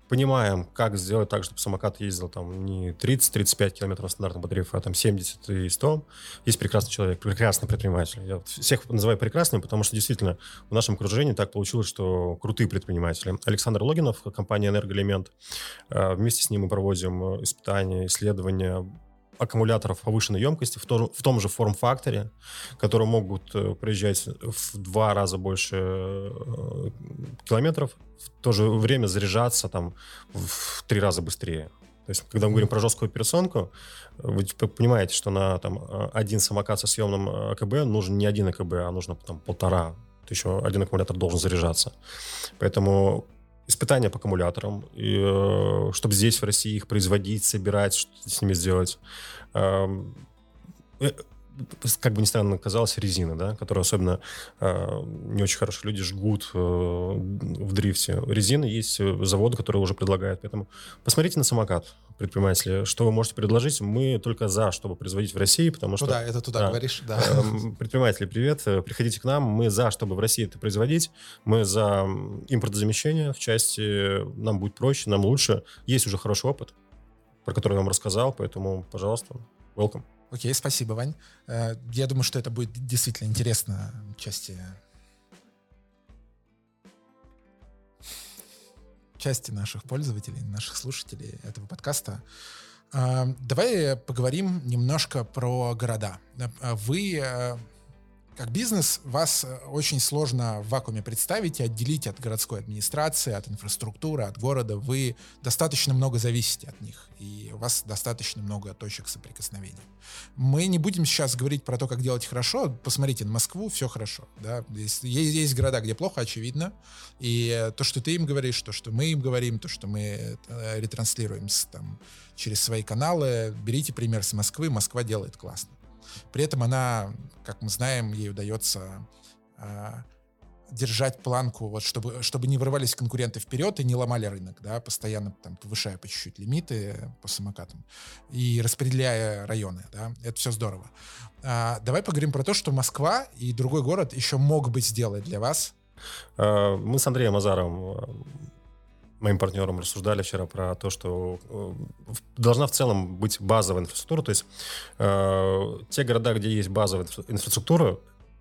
понимаем, как сделать так, чтобы самокат ездил там не 30-35 километров стандартных батареев, а там 70 и 100. Есть прекрасный человек, прекрасный предприниматель. Я всех называю прекрасными, потому что действительно в нашем окружении так получилось, что крутые предприниматели. Александр Логинов, компания «Энергоэлемент». Э, вместе с ним мы проводим испытания, исследования аккумуляторов повышенной емкости в том, в том же форм-факторе, которые могут э, проезжать в два раза больше э, километров, в то же время заряжаться там в три раза быстрее. То есть, когда мы говорим про жесткую операционку, вы понимаете, что на там, один самокат со съемным АКБ нужен не один АКБ, а нужно там полтора. То еще один аккумулятор должен заряжаться. Поэтому испытания по аккумуляторам, и, э, чтобы здесь, в России, их производить, собирать, что с ними сделать. Эм, э, как бы ни странно казалось, резина, да, которую особенно э, не очень хорошие люди жгут э, в дрифте. Резина есть э, заводы, которые уже предлагают. Поэтому посмотрите на самокат, предприниматели, что вы можете предложить. Мы только за, чтобы производить в России, потому что... Туда, это туда да, говоришь, да. Э, предприниматели, привет, э, приходите к нам. Мы за, чтобы в России это производить. Мы за импортозамещение в части нам будет проще, нам лучше. Есть уже хороший опыт, про который я вам рассказал, поэтому, пожалуйста, welcome. Окей, спасибо, Вань. Э, я думаю, что это будет действительно интересно части части наших пользователей, наших слушателей этого подкаста. Э, давай поговорим немножко про города. Э, вы как бизнес вас э, очень сложно в вакууме представить и отделить от городской администрации, от инфраструктуры, от города. Вы достаточно много зависите от них, и у вас достаточно много точек соприкосновения. Мы не будем сейчас говорить про то, как делать хорошо. Посмотрите на Москву, все хорошо. Да? Есть, есть города, где плохо, очевидно. И то, что ты им говоришь, то, что мы им говорим, то, что мы э, ретранслируем с, там, через свои каналы, берите пример с Москвы. Москва делает классно. При этом она, как мы знаем, ей удается э, держать планку, вот, чтобы, чтобы не вырывались конкуренты вперед и не ломали рынок, да, постоянно там, повышая по чуть-чуть лимиты по самокатам и распределяя районы. Да, это все здорово. А, давай поговорим про то, что Москва и другой город еще мог бы сделать для вас. А, мы с Андреем Азаровым моим партнером рассуждали вчера про то, что э, должна в целом быть базовая инфраструктура. То есть э, те города, где есть базовая инфраструктура,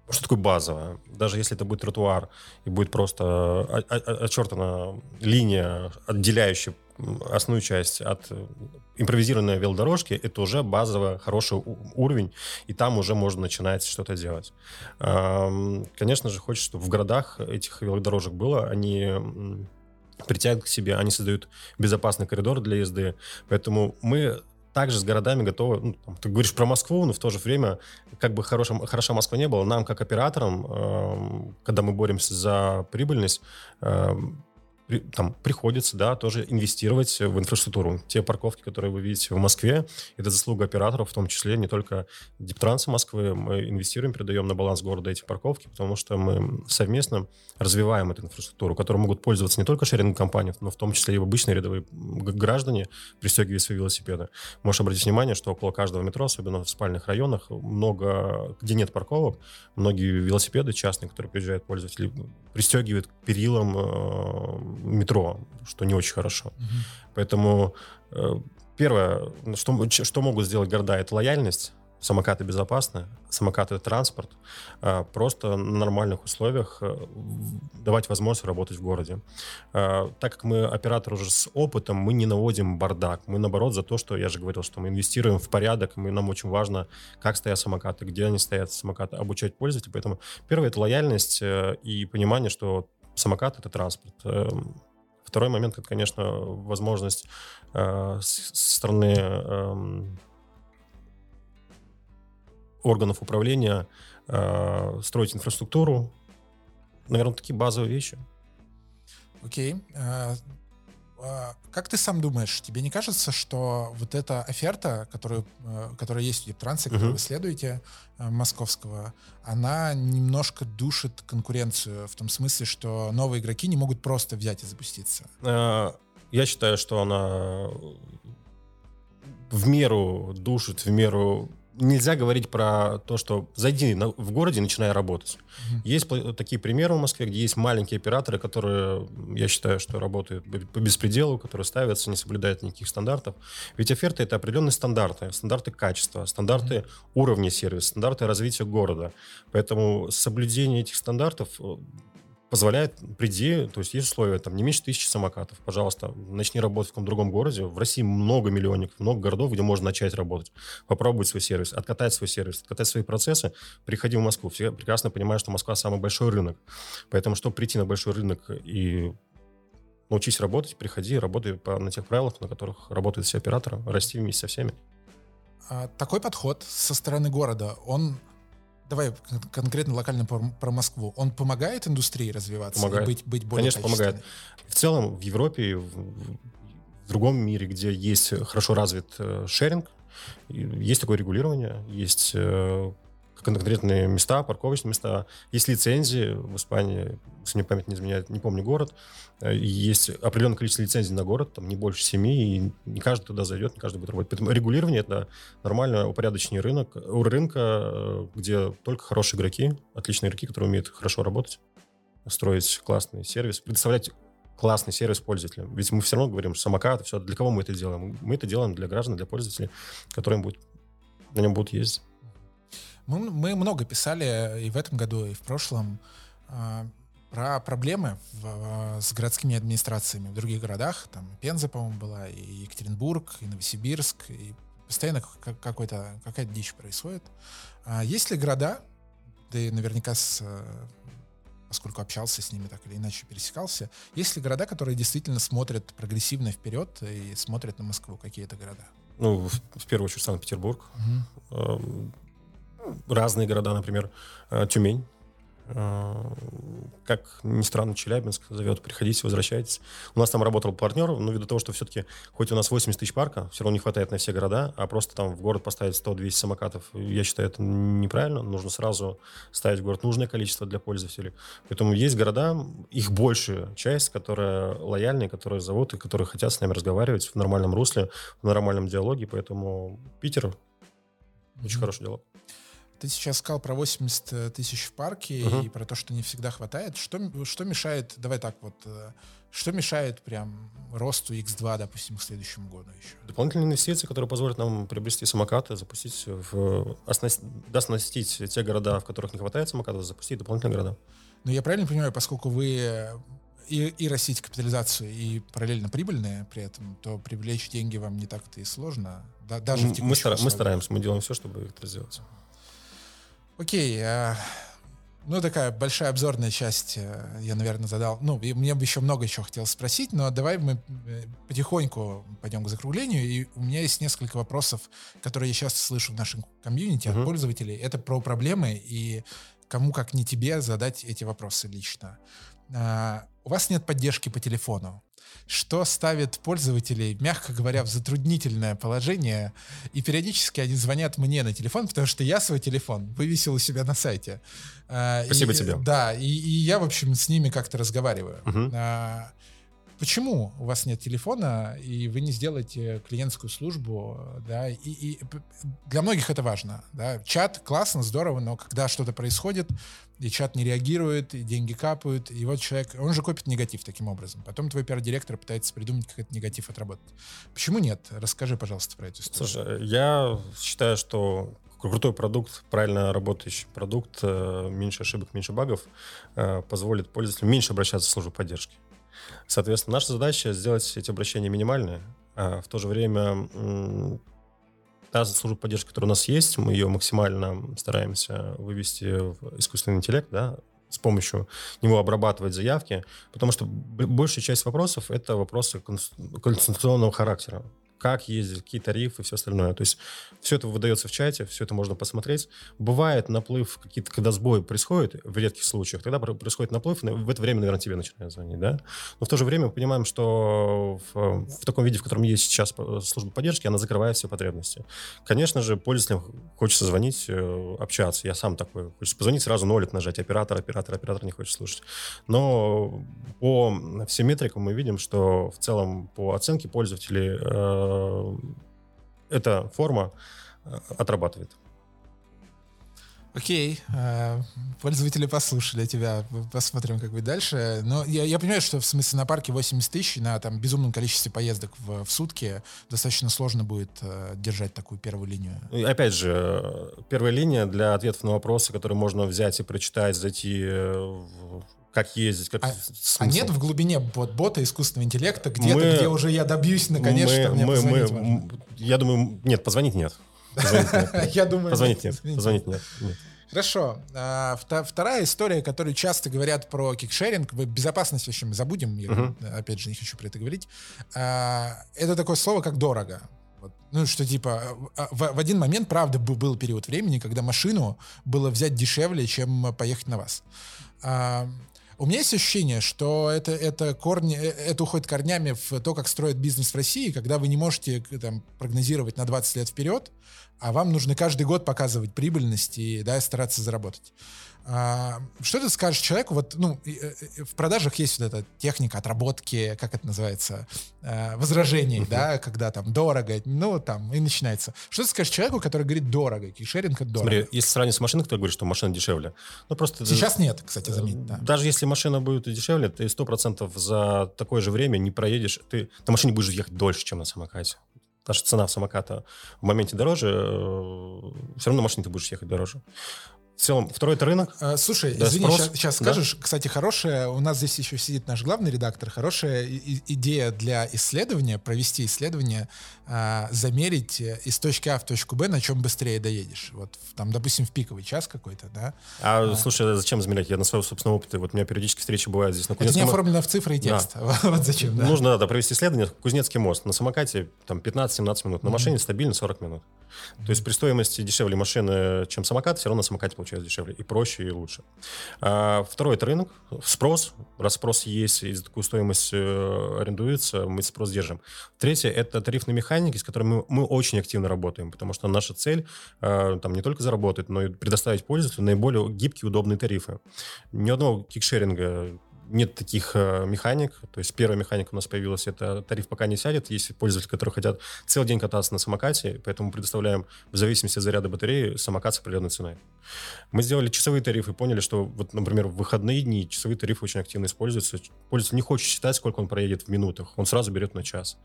что такое базовая? Даже если это будет тротуар и будет просто очертана линия, отделяющая основную часть от импровизированной велодорожки, это уже базовый хороший уровень, и там уже можно начинать что-то делать. Конечно же, хочется, чтобы в городах этих велодорожек было, они притягивают к себе, они создают безопасный коридор для езды. Поэтому мы также с городами готовы, ну, там, ты говоришь про Москву, но в то же время, как бы хороша, хороша Москва не была, нам, как операторам, э, когда мы боремся за прибыльность, э, там приходится, да, тоже инвестировать в инфраструктуру. Те парковки, которые вы видите в Москве, это заслуга операторов, в том числе не только Диптранса Москвы. Мы инвестируем, передаем на баланс города эти парковки, потому что мы совместно развиваем эту инфраструктуру, которой могут пользоваться не только шеринг-компании, но в том числе и обычные рядовые граждане, пристегивая свои велосипеды. Можешь обратить внимание, что около каждого метро, особенно в спальных районах, много, где нет парковок, многие велосипеды частные, которые приезжают пользователи, пристегивают к перилам э, метро, что не очень хорошо. Угу. Поэтому э, первое, что, что могут сделать города, это лояльность. Самокаты безопасны, самокаты транспорт. Э, просто на нормальных условиях э, давать возможность работать в городе. Э, так как мы оператор уже с опытом, мы не наводим бардак. Мы наоборот за то, что я же говорил, что мы инвестируем в порядок. Мы, нам очень важно, как стоят самокаты, где они стоят, самокаты, обучать пользователей. Поэтому первое это лояльность и понимание, что самокат — это транспорт. Эм, второй момент — это, конечно, возможность э, со стороны эм, органов управления э, строить инфраструктуру, наверное, такие базовые вещи. Окей. А, а, как ты сам думаешь, тебе не кажется, что вот эта оферта, которую, э, которая есть в Ептрансе, которую uh-huh. вы следуете, э, московского, она немножко душит конкуренцию в том смысле, что новые игроки не могут просто взять и запуститься? Я считаю, что она в меру душит, в меру нельзя говорить про то, что зайди на, в городе и начинай работать. Mm-hmm. Есть такие примеры в Москве, где есть маленькие операторы, которые, я считаю, что работают по беспределу, которые ставятся, не соблюдают никаких стандартов. Ведь оферты — это определенные стандарты, стандарты качества, стандарты mm-hmm. уровня сервиса, стандарты развития города. Поэтому соблюдение этих стандартов позволяет, приди, то есть есть условия, там, не меньше тысячи самокатов, пожалуйста, начни работать в каком-то другом городе. В России много миллионников, много городов, где можно начать работать, попробовать свой сервис, откатать свой сервис, откатать свои процессы, приходи в Москву. Все прекрасно понимают, что Москва самый большой рынок. Поэтому, чтобы прийти на большой рынок и научись работать, приходи, работай по, на тех правилах, на которых работают все операторы, расти вместе со всеми. А, такой подход со стороны города, он давай конкретно локально про, про Москву, он помогает индустрии развиваться помогает. и быть, быть более Конечно, помогает. В целом в Европе, в, в другом мире, где есть хорошо развит э, шеринг, есть такое регулирование, есть э, конкретные места, парковочные места. Есть лицензии в Испании, если мне память не изменяет, не помню город. Э, есть определенное количество лицензий на город, там не больше семи, и не каждый туда зайдет, не каждый будет работать. Поэтому регулирование — это нормально упорядоченный рынок, у рынка, э, где только хорошие игроки, отличные игроки, которые умеют хорошо работать, строить классный сервис, предоставлять классный сервис пользователям. Ведь мы все равно говорим, что самокат, все, для кого мы это делаем? Мы это делаем для граждан, для пользователей, которым будет, на нем будут ездить. Мы, мы много писали и в этом году, и в прошлом э, про проблемы в, э, с городскими администрациями в других городах. Там Пенза, по-моему, была, и Екатеринбург, и Новосибирск, и постоянно какой-то, какая-то дичь происходит. А есть ли города, ты наверняка с э, поскольку общался с ними так или иначе, пересекался. Есть ли города, которые действительно смотрят прогрессивно вперед и смотрят на Москву? Какие это города? Ну, в, в первую очередь Санкт-Петербург. Угу разные города, например, э, Тюмень. Э, как ни странно, Челябинск зовет, приходите, возвращайтесь. У нас там работал партнер, но ввиду того, что все-таки, хоть у нас 80 тысяч парка, все равно не хватает на все города, а просто там в город поставить 100-200 самокатов, я считаю, это неправильно. Нужно сразу ставить в город нужное количество для пользователей. Поэтому есть города, их большая часть, которая лояльные, которые зовут и которые хотят с нами разговаривать в нормальном русле, в нормальном диалоге. Поэтому Питер очень mm-hmm. хороший диалог. Ты сейчас сказал про 80 э, тысяч в парке uh-huh. и про то, что не всегда хватает. Что, что мешает, давай так вот, э, что мешает прям росту X2, допустим, к следующему году еще? Дополнительные инвестиции, которые позволят нам приобрести самокаты, запустить, в, оснастить, оснастить те города, в которых не хватает самокатов, запустить дополнительные города. Ну, я правильно понимаю, поскольку вы э, и, и растите капитализацию, и параллельно прибыльные при этом, то привлечь деньги вам не так-то и сложно, да, даже мы, мы, стар, мы стараемся, мы делаем все, чтобы это сделать. Окей, а, ну такая большая обзорная часть э, я, наверное, задал. Ну, и мне бы еще много еще хотелось спросить, но давай мы э, потихоньку пойдем к закруглению. И у меня есть несколько вопросов, которые я часто слышу в нашем комьюнити uh-huh. от пользователей. Это про проблемы и кому как не тебе задать эти вопросы лично. А, у вас нет поддержки по телефону что ставит пользователей, мягко говоря, в затруднительное положение. И периодически они звонят мне на телефон, потому что я свой телефон вывесил у себя на сайте. А, Спасибо и, тебе. Да, и, и я, в общем, с ними как-то разговариваю. Угу. А, почему у вас нет телефона, и вы не сделаете клиентскую службу, да, и, и для многих это важно, да, чат классно, здорово, но когда что-то происходит, и чат не реагирует, и деньги капают, и вот человек, он же копит негатив таким образом. Потом твой пиар-директор пытается придумать, как этот негатив отработать. Почему нет? Расскажи, пожалуйста, про эту историю. Слушай, я считаю, что крутой продукт, правильно работающий продукт, э, меньше ошибок, меньше багов, э, позволит пользователю меньше обращаться в службу поддержки. Соответственно, наша задача сделать эти обращения минимальные, а в то же время та служба поддержки, которая у нас есть, мы ее максимально стараемся вывести в искусственный интеллект, да, с помощью него обрабатывать заявки, потому что большая часть вопросов — это вопросы конституционного характера. Как ездить, какие тарифы и все остальное. То есть все это выдается в чате, все это можно посмотреть. Бывает наплыв, какие-то, когда сбой происходит, в редких случаях, тогда происходит наплыв, в это время, наверное, тебе начинают звонить, да? Но в то же время мы понимаем, что в, в таком виде, в котором есть сейчас служба поддержки, она закрывает все потребности. Конечно же, пользователям хочется звонить, э, общаться. Я сам такой. Хочется позвонить, сразу нолик нажать. Оператор, оператор, оператор не хочет слушать. Но по всем метрикам мы видим, что в целом по оценке пользователей э, эта форма э, отрабатывает. Окей, э, пользователи послушали тебя, посмотрим, как будет дальше. Но я, я понимаю, что в смысле на парке 80 тысяч на там безумном количестве поездок в, в сутки достаточно сложно будет э, держать такую первую линию. И опять же, первая линия для ответов на вопросы, которые можно взять и прочитать, зайти в как ездить, как а, а нет в глубине бот бота искусственного интеллекта где-то, мы, где уже я добьюсь наконец, мы, что мне мы, позвонить мы, Я думаю, нет, позвонить нет. *laughs* Я думаю... Позвонить нет. Позвонить нет. Хорошо. А, вторая история, которую часто говорят про кикшеринг, безопасность, в общем, забудем, я, опять же, не хочу про это говорить. А, это такое слово, как дорого. Ну, что типа, а, в, в один момент, правда, был, был период времени, когда машину было взять дешевле, чем поехать на вас. У меня есть ощущение, что это, это, корни, э, это уходит корнями в то, как строят бизнес в России, когда вы не можете там, прогнозировать на 20 лет вперед, а вам нужно каждый год показывать прибыльность и да, стараться заработать. А, что ты скажешь человеку? Вот, ну, э, в продажах есть вот эта техника отработки, как это называется, э, возражений, uh-huh. да, когда там дорого, ну, там, и начинается. Что ты скажешь человеку, который говорит дорого, кишеринг это дорого? Смотри, если сравнить с машиной, кто говорит, что машина дешевле, ну, просто... Сейчас нет, кстати, заметь, да. Даже если машина будет дешевле, ты сто процентов за такое же время не проедешь, ты на машине будешь ехать дольше, чем на самокате. Наша цена самоката в моменте дороже, э, все равно на машине ты будешь ехать дороже. В целом, второй это рынок. А, слушай, да, извини, спрос, сейчас, сейчас да? скажешь. Кстати, хорошая, у нас здесь еще сидит наш главный редактор, хорошая и, идея для исследования, провести исследование, а, замерить э, из точки А в точку Б, на чем быстрее доедешь. Вот, там, допустим, в пиковый час какой-то, да? А, а. слушай, а зачем замерять? Я на своем собственном опыте, вот у меня периодически встречи бывают здесь на Кузнецком... Это не оформлено в цифры и текст. *laughs* Да. вот зачем, да? Нужно, да, провести исследование. Кузнецкий мост. На самокате там 15-17 минут, на машине mm-hmm. стабильно 40 минут. То есть при стоимости дешевле машины, чем самокат, все равно на самокате получается дешевле. И проще, и лучше. А, второй — это рынок, спрос. Раз спрос есть, и за такую стоимость э, арендуется, мы спрос держим. Третье — это тарифные механики, с которыми мы, мы очень активно работаем, потому что наша цель э, там не только заработать, но и предоставить пользователю наиболее гибкие, удобные тарифы. Ни одного кикшеринга нет таких э, механик. То есть первая механика у нас появилась, это тариф пока не сядет. Есть пользователи, которые хотят целый день кататься на самокате, поэтому предоставляем в зависимости от заряда батареи самокат с определенной ценой. Мы сделали часовые тарифы, поняли, что, вот, например, в выходные дни часовые тарифы очень активно используются. Пользователь не хочет считать, сколько он проедет в минутах, он сразу берет на час.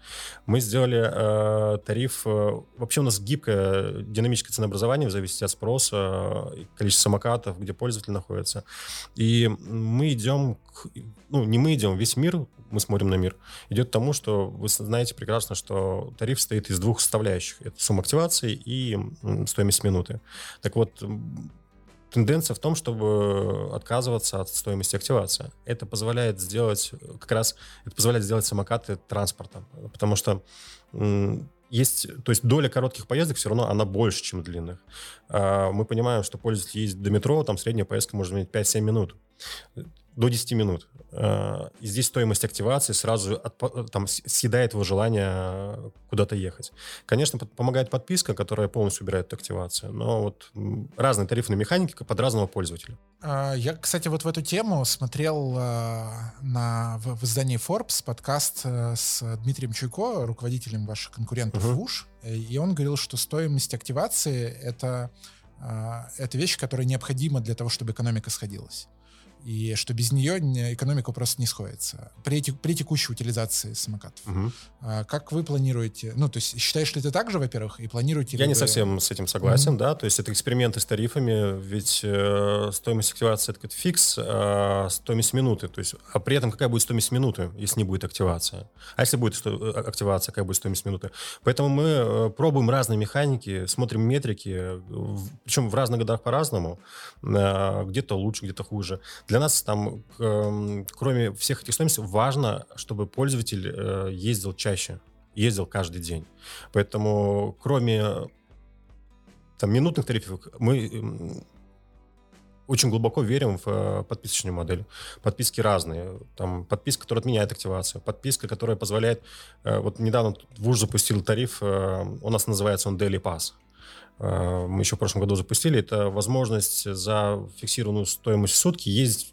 Мы сделали э, тариф... Э, вообще у нас гибкое динамическое ценообразование в зависимости от спроса, э, количества самокатов, где пользователь находится. И мы идем к ну, не мы идем, весь мир, мы смотрим на мир, идет к тому, что вы знаете прекрасно, что тариф состоит из двух составляющих. Это сумма активации и стоимость минуты. Так вот, тенденция в том, чтобы отказываться от стоимости активации. Это позволяет сделать, как раз, это позволяет сделать самокаты транспортом, потому что есть, то есть доля коротких поездок все равно она больше, чем длинных. А, мы понимаем, что пользователь ездит до метро, там средняя поездка может занять 5-7 минут до 10 минут. Э, и здесь стоимость активации сразу от, там, съедает его желание куда-то ехать. Конечно, помогает подписка, которая полностью убирает эту активацию, но вот разные тарифные механики под разного пользователя. А, я, кстати, вот в эту тему смотрел э, на, в, в издании Forbes подкаст э, с Дмитрием Чуйко, руководителем ваших конкурентов uh-huh. ВУШ, и он говорил, что стоимость активации это, это вещь, которая необходима для того, чтобы экономика сходилась и что без нее экономика просто не сходится при, при текущей утилизации самокатов. Угу. А, как вы планируете? Ну, то есть считаешь ли ты так же, во-первых, и планируете? Я не вы... совсем с этим согласен, угу. да, то есть это эксперименты с тарифами, ведь э, стоимость активации это фикс, э, стоимость минуты, то есть, а при этом какая будет стоимость минуты, если не будет активация? А если будет э, активация, какая будет стоимость минуты? Поэтому мы э, пробуем разные механики, смотрим метрики, в, причем в разных годах по-разному, э, где-то лучше, где-то хуже для нас там, кроме всех этих стоимостей, важно, чтобы пользователь э, ездил чаще. ездил каждый день. Поэтому кроме там, минутных тарифов мы очень глубоко верим в э, подписочную модель. Подписки разные. Там подписка, которая отменяет активацию. Подписка, которая позволяет... Э, вот недавно ВУЗ запустил тариф, э, у нас называется он Daily Pass. Мы еще в прошлом году запустили. Это возможность за фиксированную стоимость в сутки ездить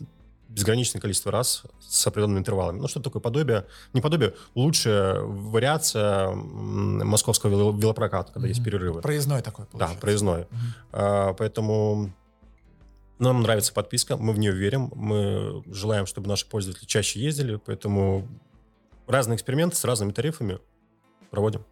безграничное количество раз с определенными интервалами. Ну, что такое подобие? Не подобие, лучшая вариация московского велопроката, когда mm-hmm. есть перерывы. Проездной такой, получается. Да, проездной. Mm-hmm. А, поэтому нам нравится подписка, мы в нее верим, мы желаем, чтобы наши пользователи чаще ездили, поэтому разные эксперименты с разными тарифами проводим.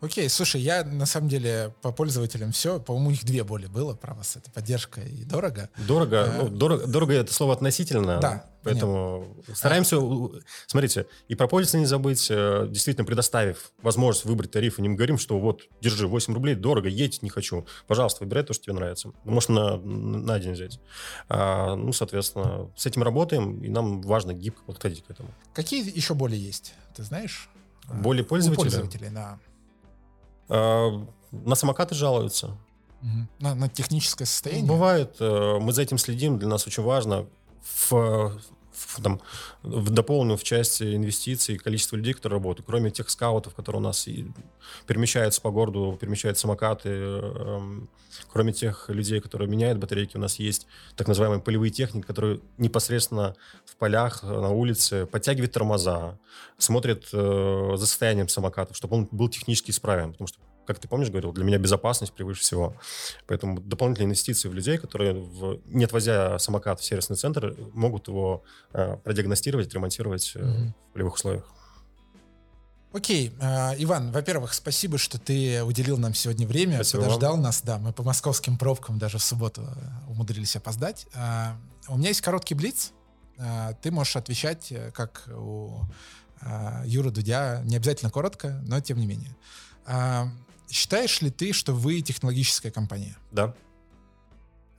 Окей, слушай, я на самом деле по пользователям все, по-моему, их две боли было про вас. Это поддержка и дорого. Дорого, а, ну, дорого, дорого это слово относительно. Да. Поэтому понятно. стараемся, а... смотрите, и про пользователя не забыть, э, действительно предоставив возможность выбрать тариф, и не говорим, что вот, держи, 8 рублей, дорого, едь не хочу. Пожалуйста, выбирай то, что тебе нравится. Можешь на, на день взять. А, ну, соответственно, с этим работаем, и нам важно гибко подходить к этому. Какие еще боли есть? Ты знаешь? Боли пользователя? У пользователей, да. А, на самокаты жалуются. На, на техническое состояние? Бывает. Э, мы за этим следим. Для нас очень важно в, в, там, в дополненную в части инвестиций количество людей, которые работают. Кроме тех скаутов, которые у нас и перемещаются по городу, перемещают самокаты, эм, кроме тех людей, которые меняют батарейки, у нас есть так называемые полевые техники, которые непосредственно в полях, на улице подтягивают тормоза, смотрят э, за состоянием самоката, чтобы он был технически исправен, потому что как ты помнишь, говорил, для меня безопасность превыше всего. Поэтому дополнительные инвестиции в людей, которые, в, не отвозя самокат в сервисный центр, могут его э, продиагностировать, ремонтировать э, mm-hmm. в полевых условиях. Окей, э, Иван, во-первых, спасибо, что ты уделил нам сегодня время, спасибо подождал вам. нас. Да, мы по московским пробкам даже в субботу э, умудрились опоздать. Э, у меня есть короткий блиц. Э, ты можешь отвечать, как у Юры Дудя, не обязательно коротко, но тем не менее. Э, Считаешь ли ты, что вы технологическая компания? Да.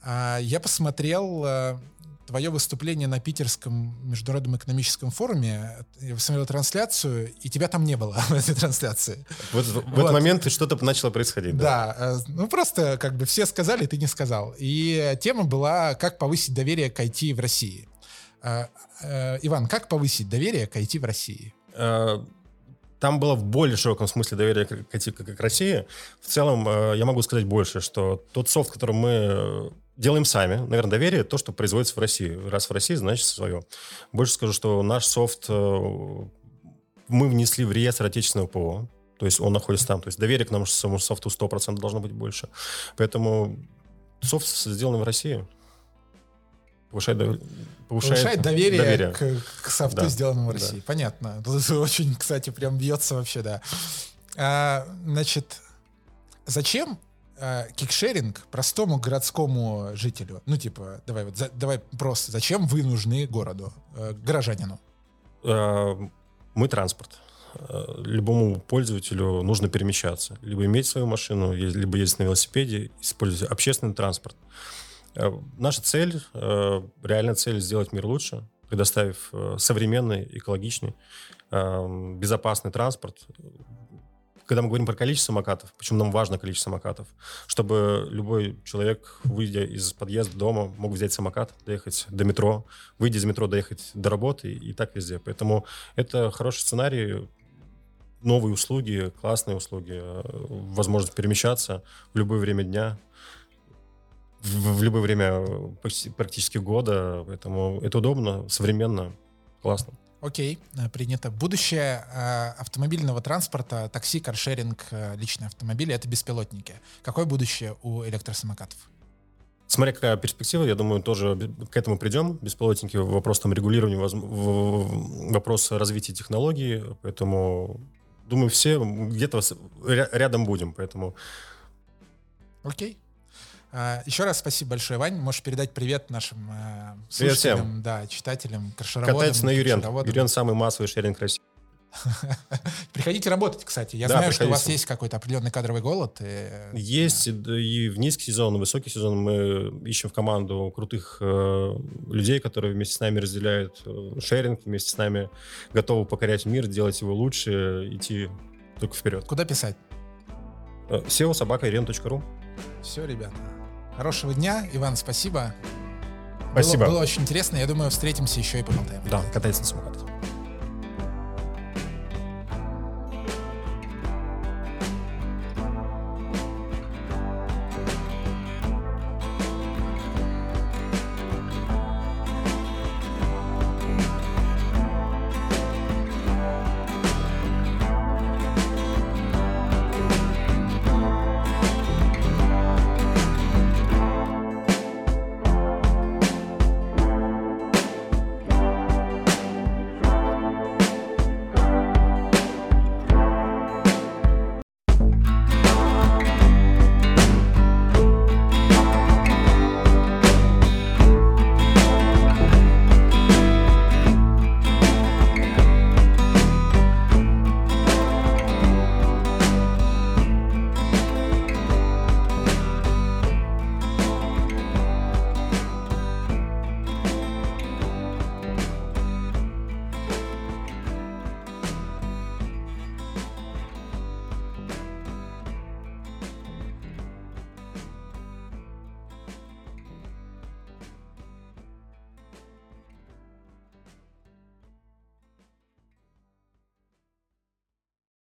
А, я посмотрел а, твое выступление на Питерском международном экономическом форуме. Я посмотрел трансляцию, и тебя там не было *laughs* в этой трансляции. Вот, в, в этот момент что-то начало происходить. Да? да, ну просто как бы все сказали, ты не сказал. И тема была «Как повысить доверие к IT в России». А, Иван, как повысить доверие к IT в России? Там было в более широком смысле доверие к, к, к России. В целом, э, я могу сказать больше, что тот софт, который мы э, делаем сами, наверное, доверие то, что производится в России. Раз в России, значит свое. Больше скажу, что наш софт э, мы внесли в реестр отечественного ПО. То есть он находится там. То есть доверие к нашему самому софту 100% должно быть больше. Поэтому софт сделан в России повышает, повышает, повышает доверие, доверие. К, к софту, да. сделанному в России. Да. Понятно. *laughs* Очень, кстати, прям бьется вообще, да. А, значит, зачем а, кикшеринг простому городскому жителю? Ну, типа, давай вот, за, давай просто, зачем вы нужны городу, э, горожанину? А, мы транспорт. А, любому пользователю нужно перемещаться. Либо иметь свою машину, либо ездить на велосипеде, использовать общественный транспорт. Э, наша цель, э, реальная цель сделать мир лучше, предоставив э, современный, экологичный, безопасный транспорт. Когда мы говорим про количество самокатов, почему нам важно количество самокатов, чтобы любой человек, выйдя из подъезда дома, мог взять самокат, доехать до метро, выйдя из метро, доехать до работы и так везде. Поэтому это хороший сценарий, новые услуги, классные услуги, возможность перемещаться в любое время дня, в, в любое время почти, практически года, поэтому это удобно, современно, классно. Окей, э, принято. Будущее э, автомобильного транспорта, такси, каршеринг, э, личные автомобили — это беспилотники. Какое будущее у электросамокатов? Смотря какая перспектива, я думаю, тоже к этому придем. Беспилотники — вопрос там регулирования, вопрос развития технологий, поэтому, думаю, все где-то рядом будем, поэтому... Окей, еще раз спасибо большое, Вань. Можешь передать привет нашим э, слушателям, привет всем. да, читателям, крашероводам. Катается на Юрен. Юрен самый массовый шеринг России. *laughs* Приходите работать, кстати. Я Да, знаю, что у вас приходите. есть какой-то определенный кадровый голод. и- Есть и д- и в низкий сезон, и в высокий сезон мы ищем в команду крутых э, людей, которые вместе с нами разделяют э, шеринг, вместе с нами готовы покорять мир, делать его лучше, идти только вперед. Куда писать? Э, SEO собака. Все, ребята. Хорошего дня. Иван, спасибо. Спасибо. Было, было очень интересно. Я думаю, встретимся еще и поболтаем. Да, катайтесь на самокатах.